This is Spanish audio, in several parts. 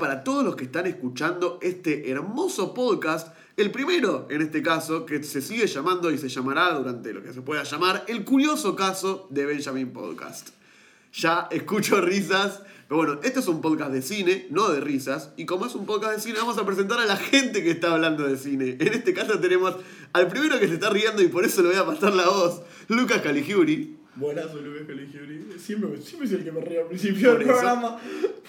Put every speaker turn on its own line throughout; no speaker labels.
para todos los que están escuchando este hermoso podcast. El primero, en este caso, que se sigue llamando y se llamará durante lo que se pueda llamar el curioso caso de Benjamin Podcast. Ya escucho risas, pero bueno, este es un podcast de cine, no de risas. Y como es un podcast de cine, vamos a presentar a la gente que está hablando de cine. En este caso tenemos al primero que se está riendo y por eso le voy a pasar la voz, Lucas Caligiuri.
Buenas, soy Lucas Caligiuri. Siempre, siempre soy el que me ríe al principio
Por
del
eso.
programa.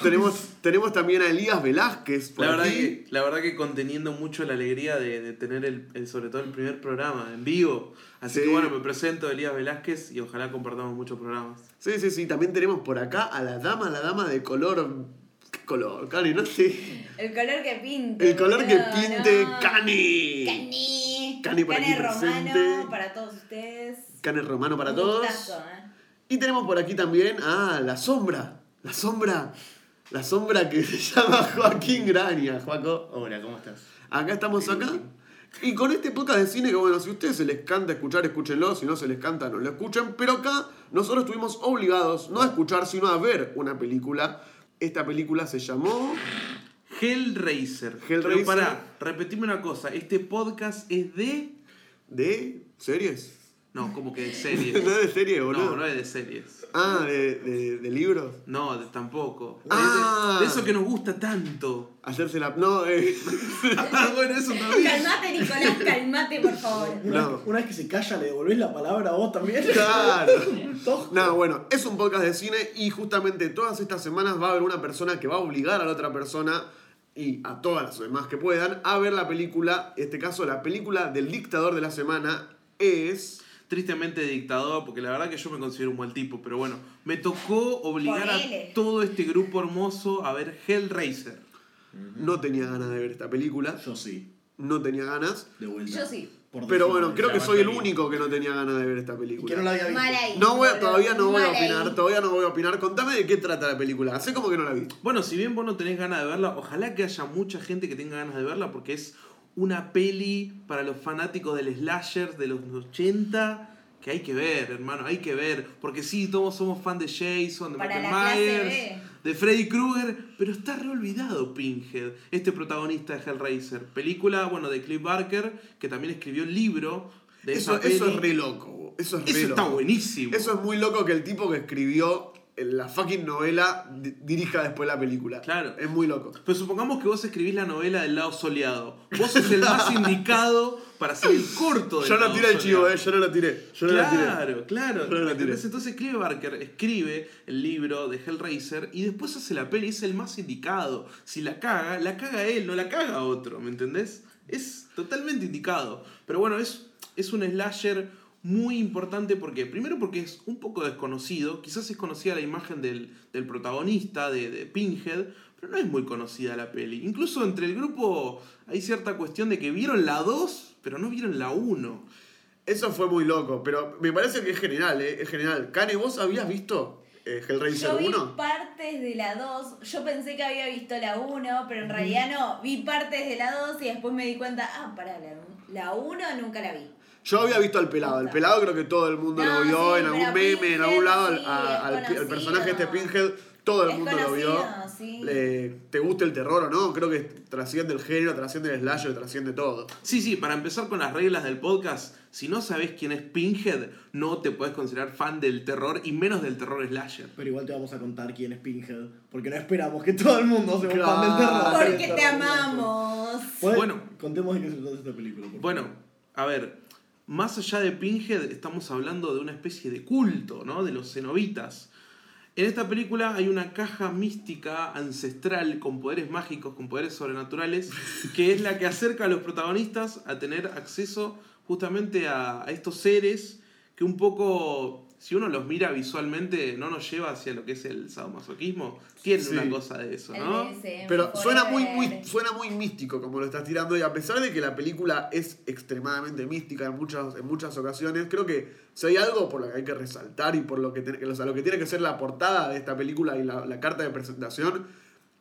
Tenemos, tenemos también a Elías Velázquez por
La verdad,
aquí.
que, la verdad que conteniendo mucho la alegría de, de tener el, el- sobre todo el primer programa en vivo. Así
Sí.
que bueno, me presento Elías Velázquez y ojalá compartamos muchos programas.
Sí, sí, sí. También tenemos por acá a la dama, la dama de color. ¿Qué color? Cani, no sé.
El color que pinte.
El color que pinte
¿no?
Cani.
Cani.
Cani por aquí
romano
presente.
para todos ustedes.
Cani romano para
Un
todos.
gustazo, ¿eh?
Y tenemos por aquí también a la sombra. La sombra. La sombra que se llama Joaquín Graña. Joaco.
Hola, ¿cómo estás?
Acá estamos acá. Y con este podcast de cine, que bueno, si a ustedes se les canta escuchar, escúchenlo. Si no se les canta, no lo escuchen. Pero acá nosotros estuvimos obligados no a escuchar, sino a ver una película. Esta película se llamó.
Hellraiser.
Hellraiser.
Pero pará, repetime una cosa. Este podcast es de.
¿De series?
No, como que de series.
no es de serie, boludo.
No, no es de series.
Ah, de, de, de libros.
No, de- tampoco.
Ah.
de, de eso que nos gusta tanto.
Hacerse la. No, eh.
Ah, bueno, eso también.
Calmate, Nicolás, calmate, por favor.
Una,
No.
vez, una vez que se calla, le devolvés la palabra a vos también.
Claro. No, bueno, es un podcast de cine y justamente todas estas semanas va a haber una persona que va a obligar a la otra persona y a todas las demás que puedan a ver la película. En este caso, la película del dictador de la semana es.
Tristemente dictador, porque la verdad que yo me considero un buen tipo, pero bueno, me tocó obligar a todo este grupo hermoso a ver Hellraiser.
No tenía ganas de ver esta película.
Yo sí,
No tenía ganas.
de vuelta.
Yo sí.
Por
Pero bueno, creo que soy el único que no tenía ganas de ver esta
Y
película.
que no la había visto.
Mal ahí.
No voy todavía no voy a opinar, todavía no voy a opinar. Contame de qué trata la película. Sé como que no la vi.
Bueno, si bien vos no tenés ganas de verla, ojalá que haya mucha gente que tenga ganas de verla, porque es una peli para los fanáticos del slasher de los 80 que hay que ver, hermano, hay que ver. Porque sí, todos somos fan de Jason, de
Para
Michael Myers,
B.
de Freddy Krueger, pero está reolvidado Pinhead, este protagonista de Hellraiser. Película, bueno, de Cliff Barker, que también escribió el libro de
Eso,
esa
eso es re loco. Eso es re
Eso está
loco.
buenísimo.
Eso es muy loco que el tipo que escribió la fucking novela di- dirija después la película.
Claro.
Es muy loco.
Pero supongamos que vos escribís la novela del lado soleado. Vos sos el más indicado para hacer el corto del
Yo no tiré el chivo, eh. Yo no lo tiré. Yo no lo tiré.
Claro, claro.
Yo no la.
Entonces Clive Barker escribe el libro de Hellraiser y después hace la peli, es el más indicado. Si la caga, la caga él, no la caga otro, ¿me entendés? Es totalmente indicado. Pero bueno, es, es un slasher muy importante porque, primero porque es un poco desconocido, quizás es conocida la imagen del, del protagonista, de, de Pinhead, pero no es muy conocida la peli. Incluso entre el grupo hay cierta cuestión de que vieron la 2, pero no vieron la 1.
Eso fue muy loco, pero me parece que es general, eh. Es general. Kane, ¿vos habías visto eh, Hellraiser
Yo vi
1?
partes de la 2. Yo pensé que había visto la 1, pero en realidad no. Vi partes de la 2 y después me di cuenta, ah, pará, la, la 1 nunca la vi.
Yo había visto al pelado. El pelado creo que todo el mundo
No,
lo vio
sí,
en algún meme, en algún lado. al-
sí,
a-
es
al, personaje este Pinhead, todo el
Es
mundo lo vio.
conocido, sí.
Le- ¿Te gusta el terror o no? Creo que trasciende el género, trasciende el slasher, trasciende todo.
Sí, sí, para empezar con las reglas del podcast, si no sabes quién es Pinhead, no te puedes considerar fan del terror y menos del terror slasher.
Pero igual te vamos a contar quién es Pinhead. Porque no esperamos que todo el mundo sea
Claro.
fan del terror.
Porque te amamos.
Bueno, contemos de qué se trata esta película.
Bueno, a ver, más allá de Pinhead, estamos hablando de una especie de culto, ¿no? De los cenobitas. En esta película hay una caja mística ancestral con poderes mágicos, con poderes sobrenaturales, que es la que acerca a los protagonistas a tener acceso justamente a, a estos seres que un poco, si uno los mira visualmente, no nos lleva hacia lo que es el sadomasoquismo. Tiene
Sí.
una cosa de eso, ¿no?
El
Pero suena muy, muy, suena muy místico como lo estás tirando y a pesar de que la película es extremadamente mística en muchas, en muchas ocasiones, creo que si hay algo por lo que hay que resaltar y por lo que, tiene- o sea, lo que tiene que ser la portada de esta película y la, la carta de presentación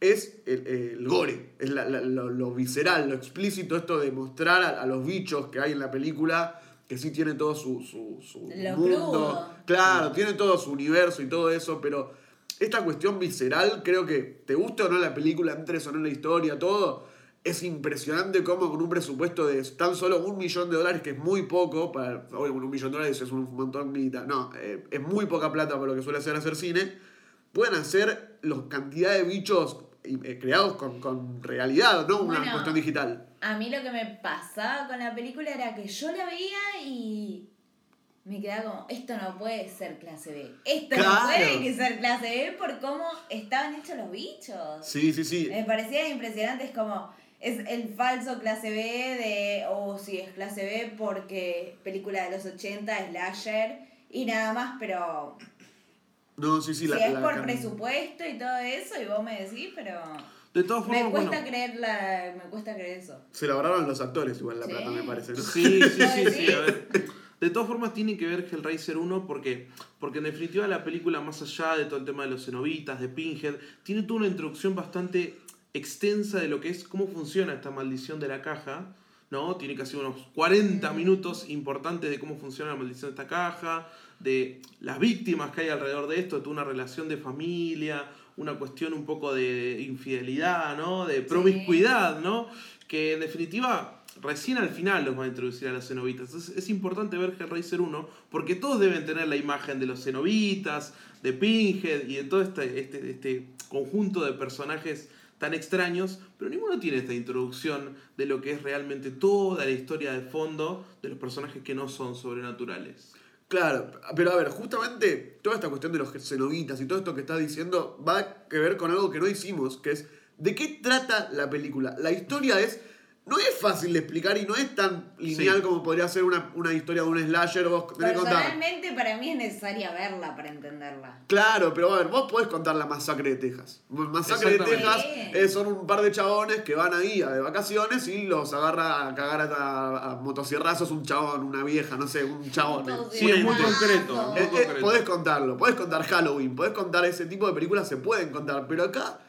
es el, el gore, es la- la- lo, lo visceral, lo explícito, esto de mostrar a, a los bichos que hay en la película que sí tiene todo su, su, su
Lo
mundo.
crudo.
Claro, tiene todo su universo y todo eso, pero esta cuestión visceral, creo que te guste o no la película, entres o no en la historia, todo, es impresionante cómo con un presupuesto de tan solo un millón de dólares, que es muy poco, para, con un millón de dólares es un montón de guita, no, eh, es muy poca plata para lo que suele hacer hacer cine, pueden hacer la cantidad de bichos eh, creados con, con realidad, no una
Bueno.
cuestión digital.
A mí lo que me pasaba con la película era que yo la veía y me quedaba como, esto no puede ser clase B. Esto
Claro.
no puede que ser clase B por cómo estaban hechos los bichos.
Sí, sí, sí.
Me parecía impresionante, es como, es el falso clase B de, oh sí, es clase B porque película de los 80, slasher y nada más, pero
No, sí, sí,
si
la,
es
la
por
can-
presupuesto y todo eso, y vos me decís, pero
De todas formas,
me cuesta
bueno,
creer la, me cuesta creer eso.
Se lo agarraron los actores igual la
Sí.
plata, me parece, ¿no?
Sí, sí, sí, sí,
Sí.
a ver. De todas formas tiene que ver Hellraiser 1 porque, porque en definitiva la película, más allá de todo el tema de los cenobitas, de Pinhead, tiene toda una introducción bastante extensa de lo que es cómo funciona esta maldición de la caja. ¿no? Tiene casi unos 40 minutos importantes de cómo funciona la maldición de esta caja, de las víctimas que hay alrededor de esto, de una relación de familia, una cuestión un poco de infidelidad, ¿no? De promiscuidad, ¿no? Que en definitiva recién al final los va a introducir a los cenobitas. Entonces es importante ver Hellraiser 1 porque todos deben tener la imagen de los cenobitas, de Pinhead y de todo este, este, este conjunto de personajes tan extraños, pero ninguno tiene esta introducción de lo que es realmente toda la historia de fondo de los personajes que no son sobrenaturales.
Claro, pero a ver, justamente toda esta cuestión de los cenobitas y todo esto que estás diciendo va a que ver con algo que no hicimos, que es ¿de qué trata la película? La historia es. No es fácil de explicar y no es tan lineal
Sí.
como podría ser una, una historia de un slasher. Vos tenés que contar.
Personalmente para mí es necesaria verla para entenderla.
Claro, pero a ver, vos podés contar la masacre de Texas. Masacre de. Texas eh, son un par de chabones que van ahí a- de vacaciones y los agarra a cagar a, a motosierrazos un chabón, una vieja, no sé, un chabón.
Sí, es muy concreto,
Eh,
muy
eh,
concreto.
podés contarlo, podés contar Halloween, podés contar ese tipo de películas, se pueden contar, pero acá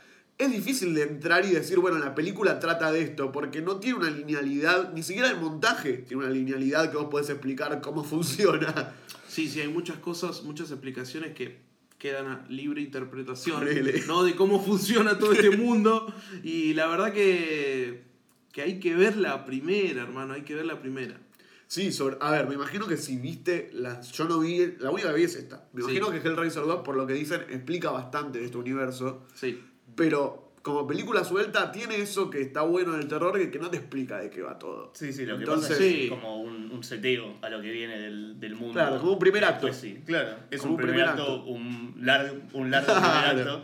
es difícil de entrar y decir, bueno, la película trata de esto, porque no tiene una linealidad, ni siquiera el montaje tiene una linealidad que vos podés explicar cómo funciona.
Sí, sí, hay muchas cosas, muchas explicaciones que quedan a libre interpretación. ¿no? De cómo funciona todo este mundo. Y la verdad que, que hay que ver la primera, hermano, hay que ver la primera.
Sí, sobre, a ver, me imagino que si viste las. Yo no vi. La única que vi es esta. Me
Sí.
imagino que Hellraiser 2, por lo que dicen, explica bastante de este universo.
Sí.
Pero como película suelta, tiene eso que está bueno en el terror, que, que no te explica de qué va todo.
Sí, sí, lo que
Entonces-
pasa es
Sí.
como un, un seteo a lo que viene del, del mundo.
Claro, como un primer acto.
Pues sí, claro. Es
Como
un primer, acto, un, largo un largo primer acto.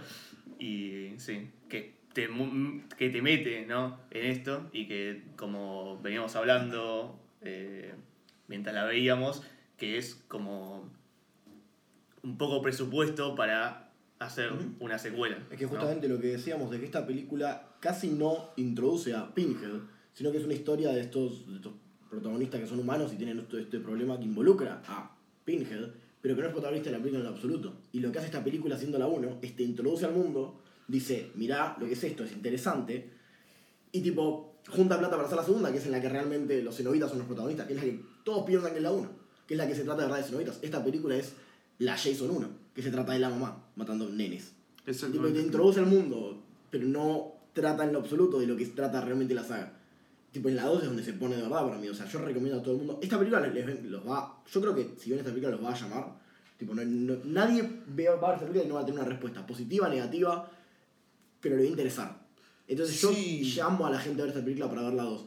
Y sí, que te, que te mete ¿no? en esto y que, como veníamos hablando eh, mientras la veíamos, que es como un poco presupuesto para hacer una secuela.
Es que
¿no?
justamente lo que decíamos de que esta película casi no introduce a Pinhead, sino que es una historia de estos, de estos protagonistas que son humanos y tienen esto- este problema que involucra a Pinhead, pero que no es protagonista de la película en absoluto. Y lo que hace esta película siendo la 1 es te introduce al mundo, dice, mirá lo que es esto, es interesante, y tipo, junta plata para hacer la segunda, que es en la que realmente los cenobitas son los protagonistas, que es la que todos piensan que es la 1, que es la que se trata de verdad de cenobitas. Esta película es la Jason 1, que se trata de la mamá matando nenes. Tipo, te introduce al mundo, pero no trata en lo absoluto de lo que trata realmente la saga. Tipo, en la 2 es donde se pone de verdad para mí. O sea, yo recomiendo a todo el mundo. Esta película les, les- los va. Yo creo que si ven esta película los va a llamar. Tipo, no, no- nadie va a ver esta película y no va a tener una respuesta positiva, negativa, pero le va a interesar. Entonces yo llamo a la gente a ver esta película para ver la 2.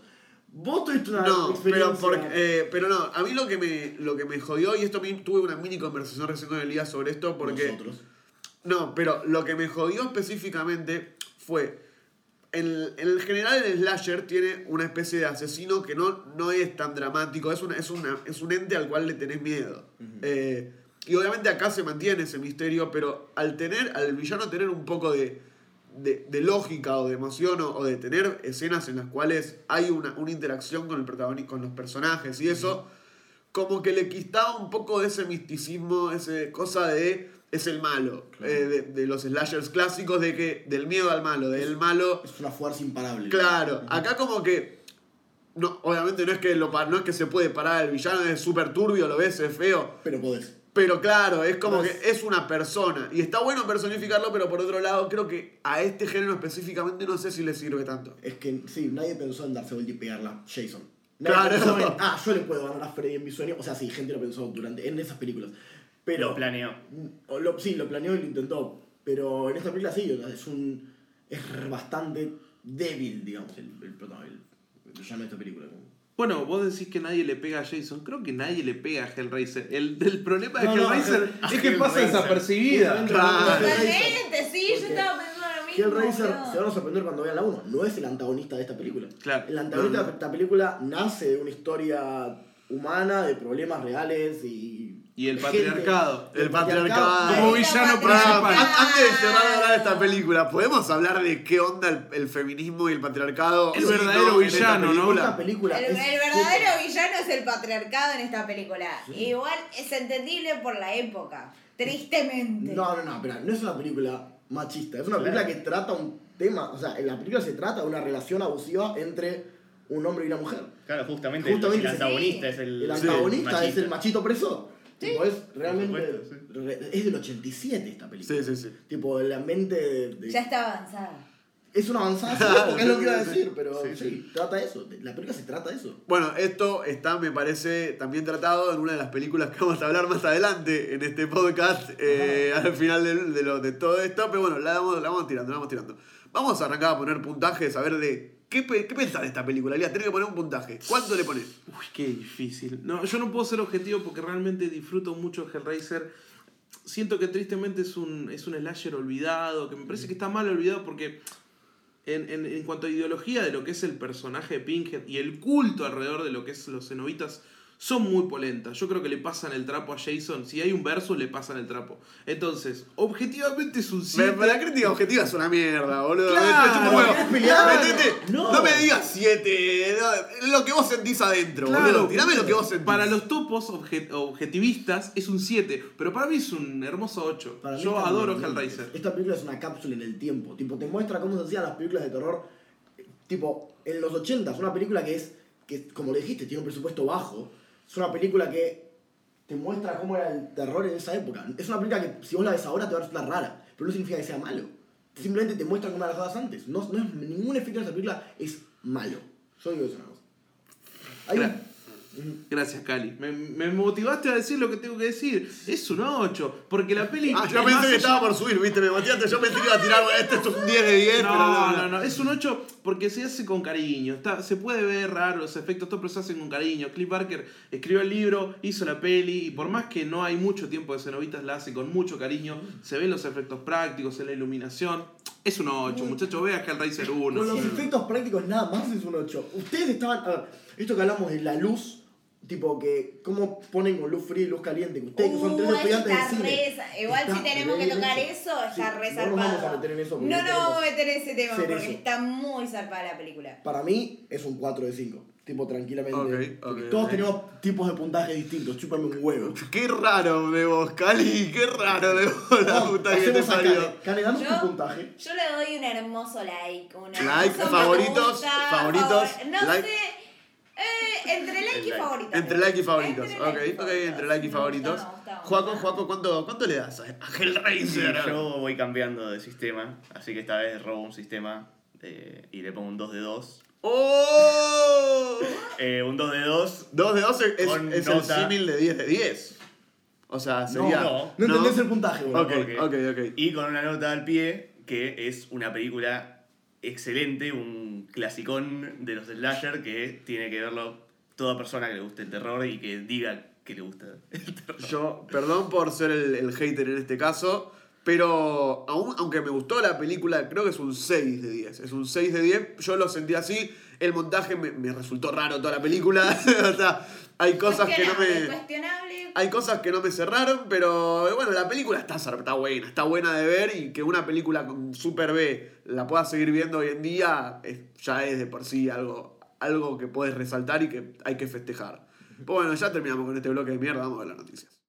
Vos tuviste una
No,
experiencia.
pero, porque, eh, pero no, a mí lo que me, lo que me jodió, y esto me- tuve una mini conversación recién con Elías sobre esto, porque...
Nosotros.
No, pero lo que me jodió específicamente fue. En, en el general, el slasher tiene una especie de asesino que no, no es tan dramático, es, una, es, una, es un ente al cual le tenés miedo. Eh, y obviamente acá se mantiene ese misterio, pero al tener, al villano tener un poco de, de, de lógica o de emoción o, o de tener escenas en las cuales hay una, una interacción con el protagonista, con los personajes y eso, como que le quitaba un poco de ese misticismo, ese cosa de es el malo, eh, de, de los slashers clásicos, de que del miedo al malo, del malo.
Es una fuerza imparable.
Claro, acá como que. No, obviamente no es que lo no es que se puede parar el villano, es súper turbio, lo ves, es feo.
Pero podés.
Pero claro, es como que es una persona. Y está bueno personificarlo, pero por otro lado, creo que a este género específicamente no sé si le sirve tanto.
Es que sí, nadie pensó en darse vuelta y pegarla Jason. Nadie
Claro.
pensó en, ah, yo le puedo ganar a Freddy en mi sueño. O sea, sí, gente lo pensó durante, en esas películas. Pero,
Lo planeó.
o lo- sí, lo planeó y lo intentó. Pero en esta película sí, o sea, es un. Es bastante débil, digamos, el, el protagonista. El de esta película.
Bueno, vos decís que nadie le pega a Jason. Creo que nadie le pega a Hellraiser. El, el problema de
No,
Hellraiser
a
es que pasa desapercibida.
Claro.
Totalmente, sí, yo
Porque
estaba pensando lo mismo.
Hellraiser se van a sorprender cuando vean la 1. No es el antagonista de esta película.
Claro.
El antagonista
No, no.
de esta película nace de una historia humana, de problemas reales y.
Y el patriarcado.
El patriarcado.
Como
Ay,
villano
la
principal.
An-
patriarcado.
Antes de cerrar de hablar de esta película, ¿podemos hablar de qué onda el, el feminismo y el patriarcado?
El
Sí,
verdadero
en esta
villano, ¿no?
película?
Esta película
El,
es
el verdadero villano es el patriarcado en esta película. Igual es entendible por la época. Tristemente.
No, no, no, espera, no es una película machista, es una película que trata un tema, o sea, en la película se trata de una relación abusiva entre un hombre y una mujer.
Claro, justamente,
Justamente
el
sí.
antagonista es el.
El antagonista es el machito opresor. Tipo, es realmente. Es del 87 esta película.
Sí, sí, sí.
Tipo, la mente de. de-
Ya está avanzada.
Es una avanzada, sí, porque es lo que iba a decir, pero
Sí,
sí,
sí.
trata eso. La película se trata de eso.
Bueno, esto está, me parece, también tratado en una de las películas que vamos a hablar más adelante en este podcast, eh, al final de, de lo- de todo esto. Pero bueno, la vamos, la vamos tirando, la vamos tirando. Vamos a arrancar a poner puntajes, a ver de qué, qué pensás de esta película. Lía, tenés que poner un puntaje. ¿Cuánto le pones?
Uy, qué difícil. No, yo no puedo ser objetivo porque realmente disfruto mucho Hellraiser. Siento que tristemente es un, es un slasher olvidado, que me parece que está mal olvidado porque en, en- en cuanto a ideología de lo que es el personaje de Pinhead y el culto alrededor de lo que es los cenobitas, son muy polentas. Yo creo que le pasan el trapo a Jason. Si hay un verso, le pasan el trapo. Entonces, objetivamente es un
Me-
7.
La crítica objetiva es una mierda, boludo.
No.
no. me digas 7, lo que vos sentís adentro, boludo. Tirame lo que vos sentís.
Para los topos obje- objetivistas es un 7, pero para mí es un hermoso 8.
Para mí
Yo adoro Hellraiser.
Esta película es una cápsula en el tiempo. Tipo, te muestra cómo se hacían las películas de terror. Tipo, en los 80 es una película que es, que como le dijiste, tiene un presupuesto bajo. Es una película que te muestra cómo era el terror en esa época. Es una película que si vos la ves ahora te va a resultar rara, pero no significa que sea malo. Simplemente te muestra cómo eran las cosas antes. No, no es, ningún efecto de esa película es malo. Yo digo eso. Hay
Gracias, Cali. Me, me motivaste a decir lo que tengo que decir. Es un 8, porque la peli.
Ah, yo pensé que estaba por subir, viste, me motivaste. Yo pensé que iba a tirar, este es un 10 de 10, pero
No, no, no, es un 8 porque se hace con cariño. Está, se puede ver raro los efectos, todo, pero se hacen con cariño. Cliff Barker escribió el libro, hizo la peli, y por más que no hay mucho tiempo de cenobitas, la hace con mucho cariño. Se ven los efectos prácticos, en la iluminación. Es un 8, muchachos. Vea Hellraiser 1.
Con los efectos prácticos nada más es un 8. Ustedes estaban. A ver, esto que hablamos de la luz, tipo que. ¿Cómo ponen con luz fría y luz caliente? Ustedes que son tres
Uh,
estudiantes de
está
cine.
re sa- Igual
está
si tenemos
re
que tocar
bien
eso, está
Sí,
re
No nos vamos a
zarpado.
meter en eso. porque
No, no
tenemos-
vamos a meter ese tema porque
eso.
está muy zarpada la película.
Para mí es un 4 de 5. Tipo, tranquilamente.
Ok,
porque
ok,
todos
ok.
tenemos tipos de puntajes distintos. Chúpame un huevo.
Qué raro de vos, Cali, qué raro de vos, la
No,
puta que te.
Kane. Kane, danos tu puntaje.
Yo le doy un hermoso like. Un hermoso
Like,
me
favoritos,
gusta,
favoritos,
favor- No
like.
sé. Eh, entre like y favoritos.
Entre like y favoritos,
Entre
ok,
like
entre like y favoritos. Juaco. Juaco, ¿cuánto, ¿cuánto le das a Hellraiser?
Yo voy cambiando de sistema, así que esta vez robo un sistema eh, y le pongo un 2 de 2.
¡Oh!
Eh, un 2 de 2.
2 de 12 es,
Con
es el
nota.
símil de 10 de 10. O sea, sería.
no.
No entendés el puntaje, boludo.
Ok,
Ok.
ok, ok.
Y con una nota al pie que es una película excelente, un clasicón de los slasher que tiene que verlo toda persona que le guste el terror y que diga que le gusta el terror.
Yo, perdón por ser el, el hater en este caso, pero aún, aunque me gustó la película, creo que es un 6 de 10. Es un 6 de 10, yo lo sentí así. El montaje me, me resultó raro toda la película. o sea, hay cosas que no me. Hay cosas que no me cerraron, pero bueno, la película está, está buena, está buena de ver y que una película con Super B la pueda seguir viendo hoy en día es- ya es de por sí algo, algo que puedes resaltar y que hay que festejar. Pues bueno, ya terminamos con este bloque de mierda, vamos a ver las noticias.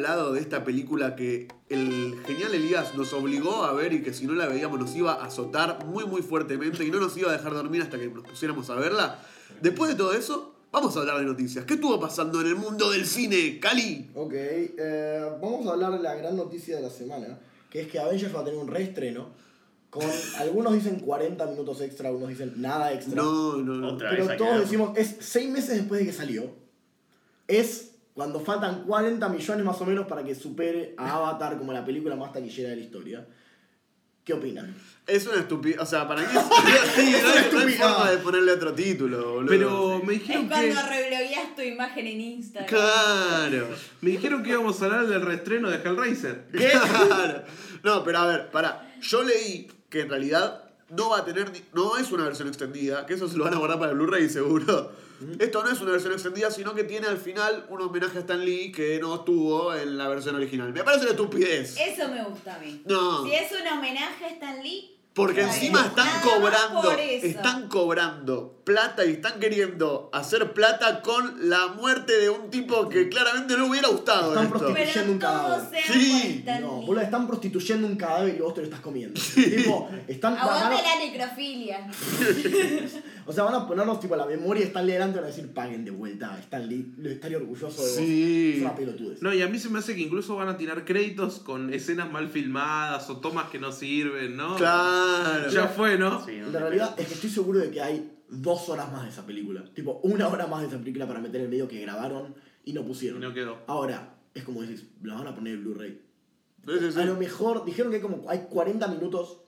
Hablado de esta película que el genial Elías nos obligó a ver y que si no la veíamos nos iba a azotar muy muy fuertemente y no nos iba a dejar dormir hasta que nos pusiéramos a verla? Después de todo eso, vamos a hablar de noticias. ¿Qué estuvo pasando en el mundo del cine, Cali?
Ok, eh, vamos a hablar de la gran noticia de la semana, que es que Avengers va a tener un reestreno con, algunos dicen 40 minutos extra, algunos dicen nada extra.
No, no, no.
Otra
pero todos decimos, es seis meses después de que salió, es cuando faltan 40 millones más o menos para que supere a Avatar como la película más taquillera de la historia. ¿Qué opinan?
Es una estupidez. O sea, para mí es. sí, no, hay- no hay forma de ponerle otro título, boludo.
Pero me
Es
dijeron que.
cuando reblogueas tu imagen en Instagram.
Claro.
Me dijeron que íbamos a hablar del reestreno de Hellraiser.
Claro. No, pero a ver, pará. Yo leí que en realidad no va a tener. ni- No es una versión extendida, que eso se lo van a guardar para el Blu-ray seguro. Esto no es una versión extendida, sino que tiene al final un homenaje a Stan Lee que no estuvo en la versión original. Me parece una estupidez.
Eso me gusta a mí.
No.
Si es un homenaje a Stan Lee.
Porque encima están cobrando,
por
están cobrando plata y están queriendo hacer plata con la muerte de un tipo que claramente no hubiera gustado
Están
esto.
prostituyendo.
Pero
un cadáver.
Sí.
No, boludo, están prostituyendo un cadáver y vos te lo estás comiendo. Tipo, están,
Aguante
a-
la necrofilia.
o sea, van a ponernos tipo la memoria Stan Lee delante y van a decir, paguen de vuelta Lee, lo estaría orgulloso de vos.
Sí.
Es una pelotudez.
No, y a mí se me hace que incluso van a tirar créditos con escenas mal filmadas o tomas que no sirven, ¿no?
Claro.
Ya fue, ¿no?
Sí, no
La realidad es que estoy seguro de que hay dos horas más de esa película. Tipo, una hora más de esa película para meter el medio que grabaron y no
Y
pusieron.
no quedó.
Ahora, es como decís, la van a poner en Blu-ray.
Sí, sí, sí.
A lo mejor, dijeron que hay como hay 40 minutos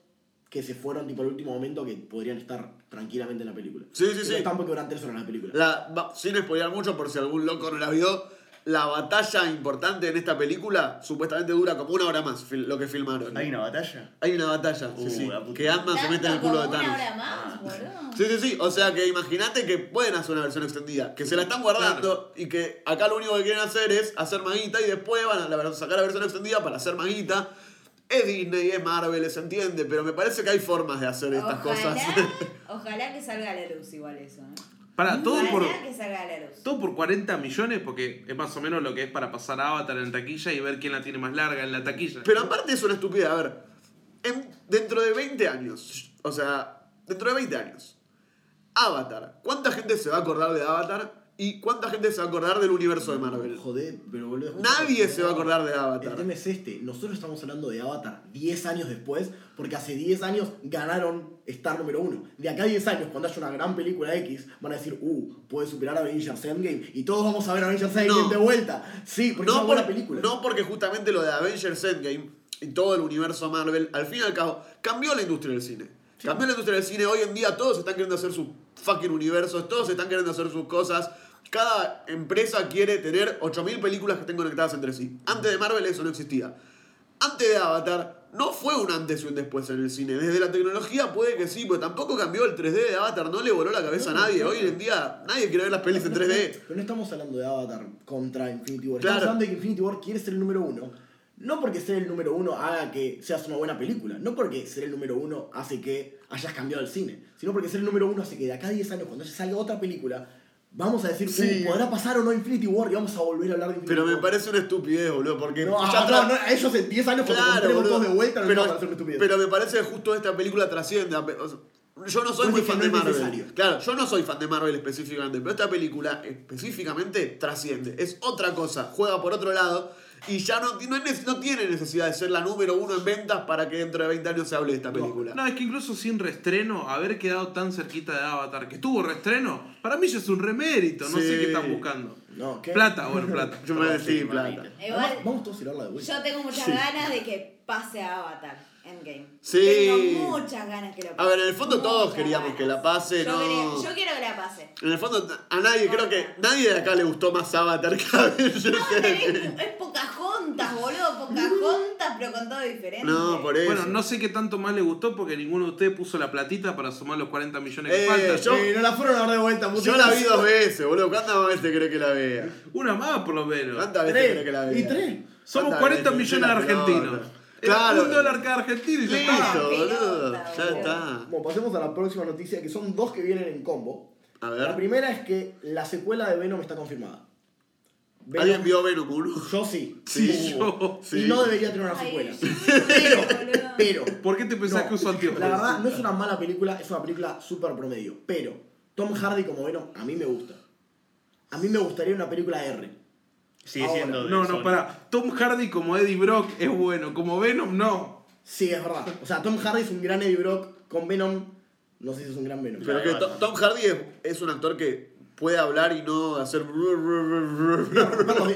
que se fueron tipo al último momento que podrían estar tranquilamente en la película.
Sí, sí,
Pero
sí.
Porque duran 3 horas la película.
La, va- sin spoilear mucho, por si algún loco no la vio, la batalla importante en esta película supuestamente dura como una hora más, lo que filmaron.
¿Hay una batalla?
Hay una batalla, sí,
Uh,
sí. Que Ant-Man se mete en el culo de Thanos.
Una hora más, boludo.
Sí, sí, sí. O sea que imagínate que pueden hacer una versión extendida, que se la están guardando y que acá lo único que quieren hacer es hacer maguita y después van a sacar la versión extendida para hacer maguita. Es Disney, es Marvel, se entiende, pero me parece que hay formas de hacer estas
ojalá,
cosas.
ojalá que salga a la luz igual eso. ¿eh?
Para, todo por,
Ojalá que salga a la luz.
todo por 40 millones, porque es más o menos lo que es para pasar a Avatar en taquilla y ver quién la tiene más larga en la taquilla.
Pero aparte es una estupidez. A ver, en- dentro de 20 años, o sea, dentro de 20 años, Avatar, ¿cuánta gente se va a acordar de Avatar? ¿Y cuánta gente se va a acordar del universo de Marvel?
Joder, pero boludo.
Nadie se va a acordar de
El
Avatar.
tema es este, nosotros estamos hablando de Avatar 10 años después, porque hace 10 años ganaron Star número 1. De acá a 10 años, cuando haya una gran película X, van a decir, uh, puede superar a Avengers Endgame, y todos vamos a ver Avengers Endgame
No.
de vuelta. Sí, porque es
No,
una buena
por-
película.
no porque justamente lo de Avengers Endgame y todo el universo Marvel, al fin y al cabo, cambió la industria del cine. Cambió la industria del cine. Hoy en día todos están queriendo hacer sus fucking universos, todos están queriendo hacer sus cosas. Cada empresa quiere tener 8.000 películas que estén conectadas entre sí. Antes de Marvel eso no existía. Antes de Avatar, no fue un antes y un después en el cine. Desde la tecnología puede que sí, pero tampoco cambió el 3D de Avatar, no le voló la cabeza a nadie. Hoy en día nadie quiere ver las pelis en 3D.
Pero no estamos hablando de Avatar contra Infinity War.
Claro.
Estamos hablando de que Infinity War quiere ser el número uno. No porque ser el número uno haga que seas una buena película. No porque ser el número uno hace que hayas cambiado el cine. Sino porque ser el número uno hace que de acá a 10 años, cuando salga otra película, vamos a decir,
Sí.
"Uh, ¿podrá pasar o no Infinity War? Y vamos a volver a hablar de Infinity
Pero me parece una estupidez, boludo, porque
No,
ya
no, no, ellos en 10 años cuando
Claro, boludo.
todos de vuelta nos
pero,
hacer una estupidez.
pero me parece que justo esta película trasciende. o sea, Yo no soy muy fan
no
de Marvel.
necesario.
Claro, yo no soy fan de Marvel específicamente, pero esta película específicamente trasciende. Es otra cosa, juega por otro lado y ya no, no, no tiene necesidad de ser la número uno en ventas para que dentro de 20 años se hable de esta película.
No, es que incluso sin reestreno, haber quedado tan cerquita de Avatar, que estuvo reestreno, para mí ya es un remérito, no
Sí.
sé qué están buscando.
No, ¿qué?
Plata, bueno, plata.
Yo me decía
Sí,
plata.
Igual,
Vamos, vamos todos a ir a verla de vuelta.
yo tengo muchas
Sí.
ganas de que pase a Avatar Endgame.
Sí.
Tengo muchas ganas que lo pase.
A ver, en el fondo todos queríamos
ganas.
que la pase,
yo
no.
quería- yo quiero que la pase.
En el fondo, a nadie, creo que nadie de acá le gustó más Avatar que Avengers
No,
Endgame.
es, es Pocahontas, boludo. Pocahontas, pero con todo diferente.
No, por eso.
Bueno, no sé qué tanto más le gustó porque ninguno de ustedes puso la platita para sumar los 40 millones que
Eh,
faltan.
yo-
Eh, no la fueron a ver de vuelta.
Yo la vi dos veces, boludo. ¿Cuántas más veces querés que la vea?
Una más por lo menos.
¿Cuántas veces querés que la vea?
Tres. ¿Y tres?
Somos
¿Cuántas
40
veces?
millones de
La
Era
Claro.
Un dólar cada argentino y ya está.
Listo,
pelota,
boludo. Ya está.
Bueno, pasemos a la próxima noticia, que son dos que vienen en combo.
A
La
ver.
primera es que la secuela de Venom está confirmada. Venom-
¿Alguien vio Venom 1?
Yo sí.
Sí.
Yo-
Sí.
Y no debería tener una secuela. Pero.
¿Por qué te pensás
no,
que uso anteojos?
La verdad, no es una mala película, es una película súper promedio. Pero Tom Hardy como Venom, a mí me gusta. A mí me gustaría una película R.
Sigue
Ahora,
siendo de
No, no,
Sony.
pará. Tom Hardy como Eddie Brock es bueno. Como Venom, no.
Sí, es verdad. O sea, Tom Hardy es un gran Eddie Brock con Venom. No sé si es un gran Venom.
Pero que To- Tom Hardy es, es un actor que puede hablar y no hacer.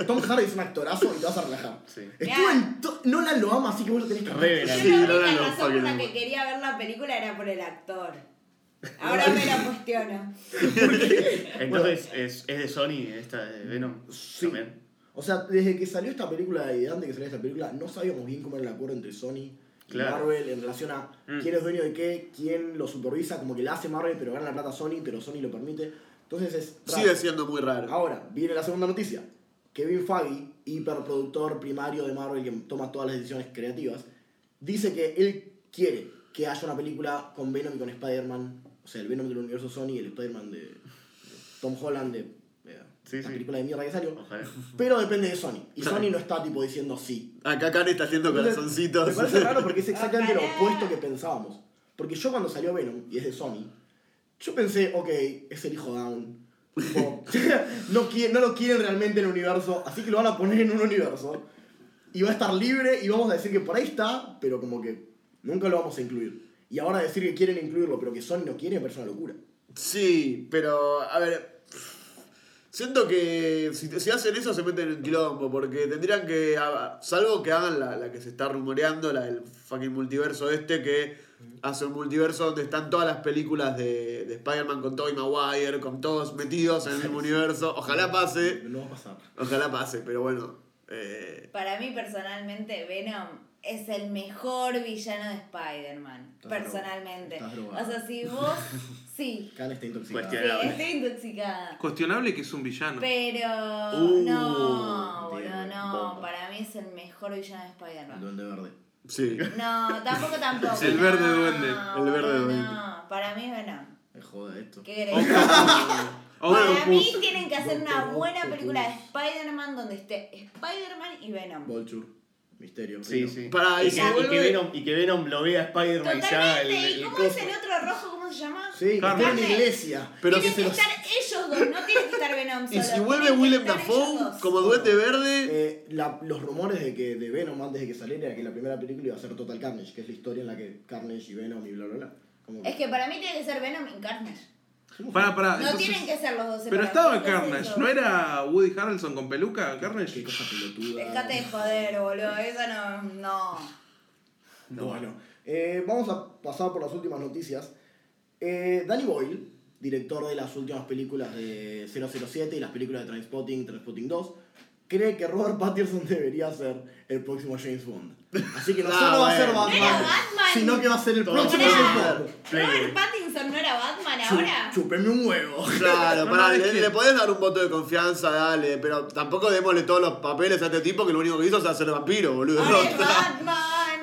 Tom Hardy es un actorazo y te vas a relajar.
Sí.
Estuvo en. to- Nolan lo ama, así que vos lo tenés que
Re.
Sí,
la única
no,
razón por
fucking
la
no.
que quería ver la película era por el actor. Ahora me la cuestiono.
Entonces, ¿es, ¿es de Sony esta de Venom?
Sí.
También.
O sea, desde que salió esta película y antes que saliera esta película, no sabíamos bien cómo era el acuerdo entre Sony y
Claro.
Marvel en relación a
Mm.
quién es dueño de qué, quién lo supervisa, como que la hace Marvel, pero gana la plata Sony, pero Sony lo permite. Entonces es. raro.
Sigue siendo muy raro.
Ahora, viene la segunda noticia. Kevin Feige, hiperproductor primario de Marvel que toma todas las decisiones creativas, dice que él quiere que haya una película con Venom y con Spider-Man, o sea, el Venom del universo Sony y el Spider-Man de, Tom Holland, de
Sí,
la
sí.
película de mierda que salió.
Ojalá.
Pero depende de Sony. Y Sony no está tipo diciendo sí.
Acá Karen está haciendo
Entonces,
corazoncitos.
Me parece raro porque es exactamente lo opuesto que pensábamos. Porque yo cuando salió Venom, y es de Sony, yo pensé, ok, es el hijo Down. Tipo, no, no lo quieren realmente en el universo, así que lo van a poner en un universo. Y va a estar libre y vamos a decir que por ahí está, pero como que nunca lo vamos a incluir. Y ahora decir que quieren incluirlo, pero que Sony no quiere, me parece una locura.
Sí, pero a ver. Siento que si, si hacen eso se meten en quilombo, porque tendrían que. Salvo que hagan la, la que se está rumoreando, la del fucking multiverso este, que hace un multiverso donde están todas las películas de, de Spider-Man con Tobey Maguire, con todos metidos en el mismo universo. Ojalá pase,
No va a pasar.
ojalá pase, pero bueno. eh,
Para mí, personalmente, Venom es el mejor villano de Spider-Man. Personalmente. O sea, si vos. Sí.
Khan está.
Sí, intoxicada.
Cuestionable que es un villano.
Pero.
Uh,
no, boludo,
tiene
no.
bomba.
Para mí es el mejor villano de
El
Spider-Man.
duende verde.
sí.
No, tampoco, tampoco.
El
no,
verde duende.
El verde duende.
No, para mí es Venom.
Me joda esto.
¿Qué. Para mí tienen que hacer una buena película de Spider-Man donde esté Spider-Man y Venom.
Vulture. Misterio.
Sí, sí.
Y
que, y,
vuelve-
que Venom, y que Venom lo vea a Spider-Man y se haga el,
Totalmente.
el
¿Y cómo es el otro rojo? ¿Cómo se llama?
Sí,
Carne.
está en la iglesia.
Pero
tienen
que los-
estar ellos dos, no tiene que estar Venom
Y si vuelve Willem Dafoe como Duende Verde.
Eh, la- los rumores de que de Venom antes de que saliera era que la primera película iba a ser Total Carnage, que es la historia en la que Carnage y Venom y bla bla bla. Como
Es que para mí tiene que ser Venom y Carnage.
Pará, pará.
No
entonces-
tienen que ser los dos
Pero estaba Carnage. ¿no era Woody Harrelson con peluca?
Qué
Carnage.
cosa pelotuda.
Dejate de joder, boludo. Esa no. No.
No.
Bueno, eh, vamos a pasar por las últimas noticias. Eh, Danny Boyle, director de las últimas películas de 007 y las películas de Trainspotting, Trainspotting 2, cree que Robert Pattinson debería ser el próximo James Bond. Así que no solo va a ser. Batman,
No era Batman.
sino que va a ser el próximo
era-
James Bond.
Robert Pattinson no era Batman ahora.
Chu- Chúpeme un huevo.
Claro,
No,
le,
que-
le podés dar un voto de confianza, dale, pero tampoco démosle todos los papeles a este tipo que lo único que hizo es hacer vampiro, boludo.
Batman.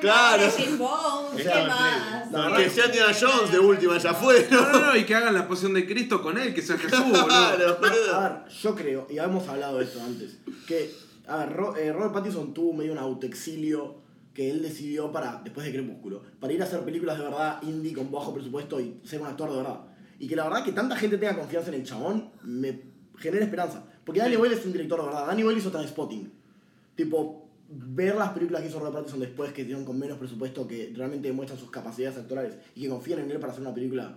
Claro.
James Bond. ¿Qué más?
Que sea Indiana Jones de última, ya fue,
No,
¿no?
no, y que hagan la poción de Cristo con él, que sea Jesús, boludo.
Claro, boludo.
A ver, yo creo, y hemos hablado de esto antes, que, a ver, Ro- eh, Robert Pattinson tuvo medio un autoexilio que él decidió para, después de Crepúsculo, para ir a hacer películas de verdad indie con bajo presupuesto y ser un actor de verdad. Y que la verdad que tanta gente tenga confianza en el chabón me genera esperanza. Porque Danny Boyle es un director de verdad. Danny Boyle hizo Transpotting. Tipo, ver las películas que hizo Robert Pattinson después que dieron con menos presupuesto, que realmente demuestran sus capacidades actorales y que confían en él para hacer una película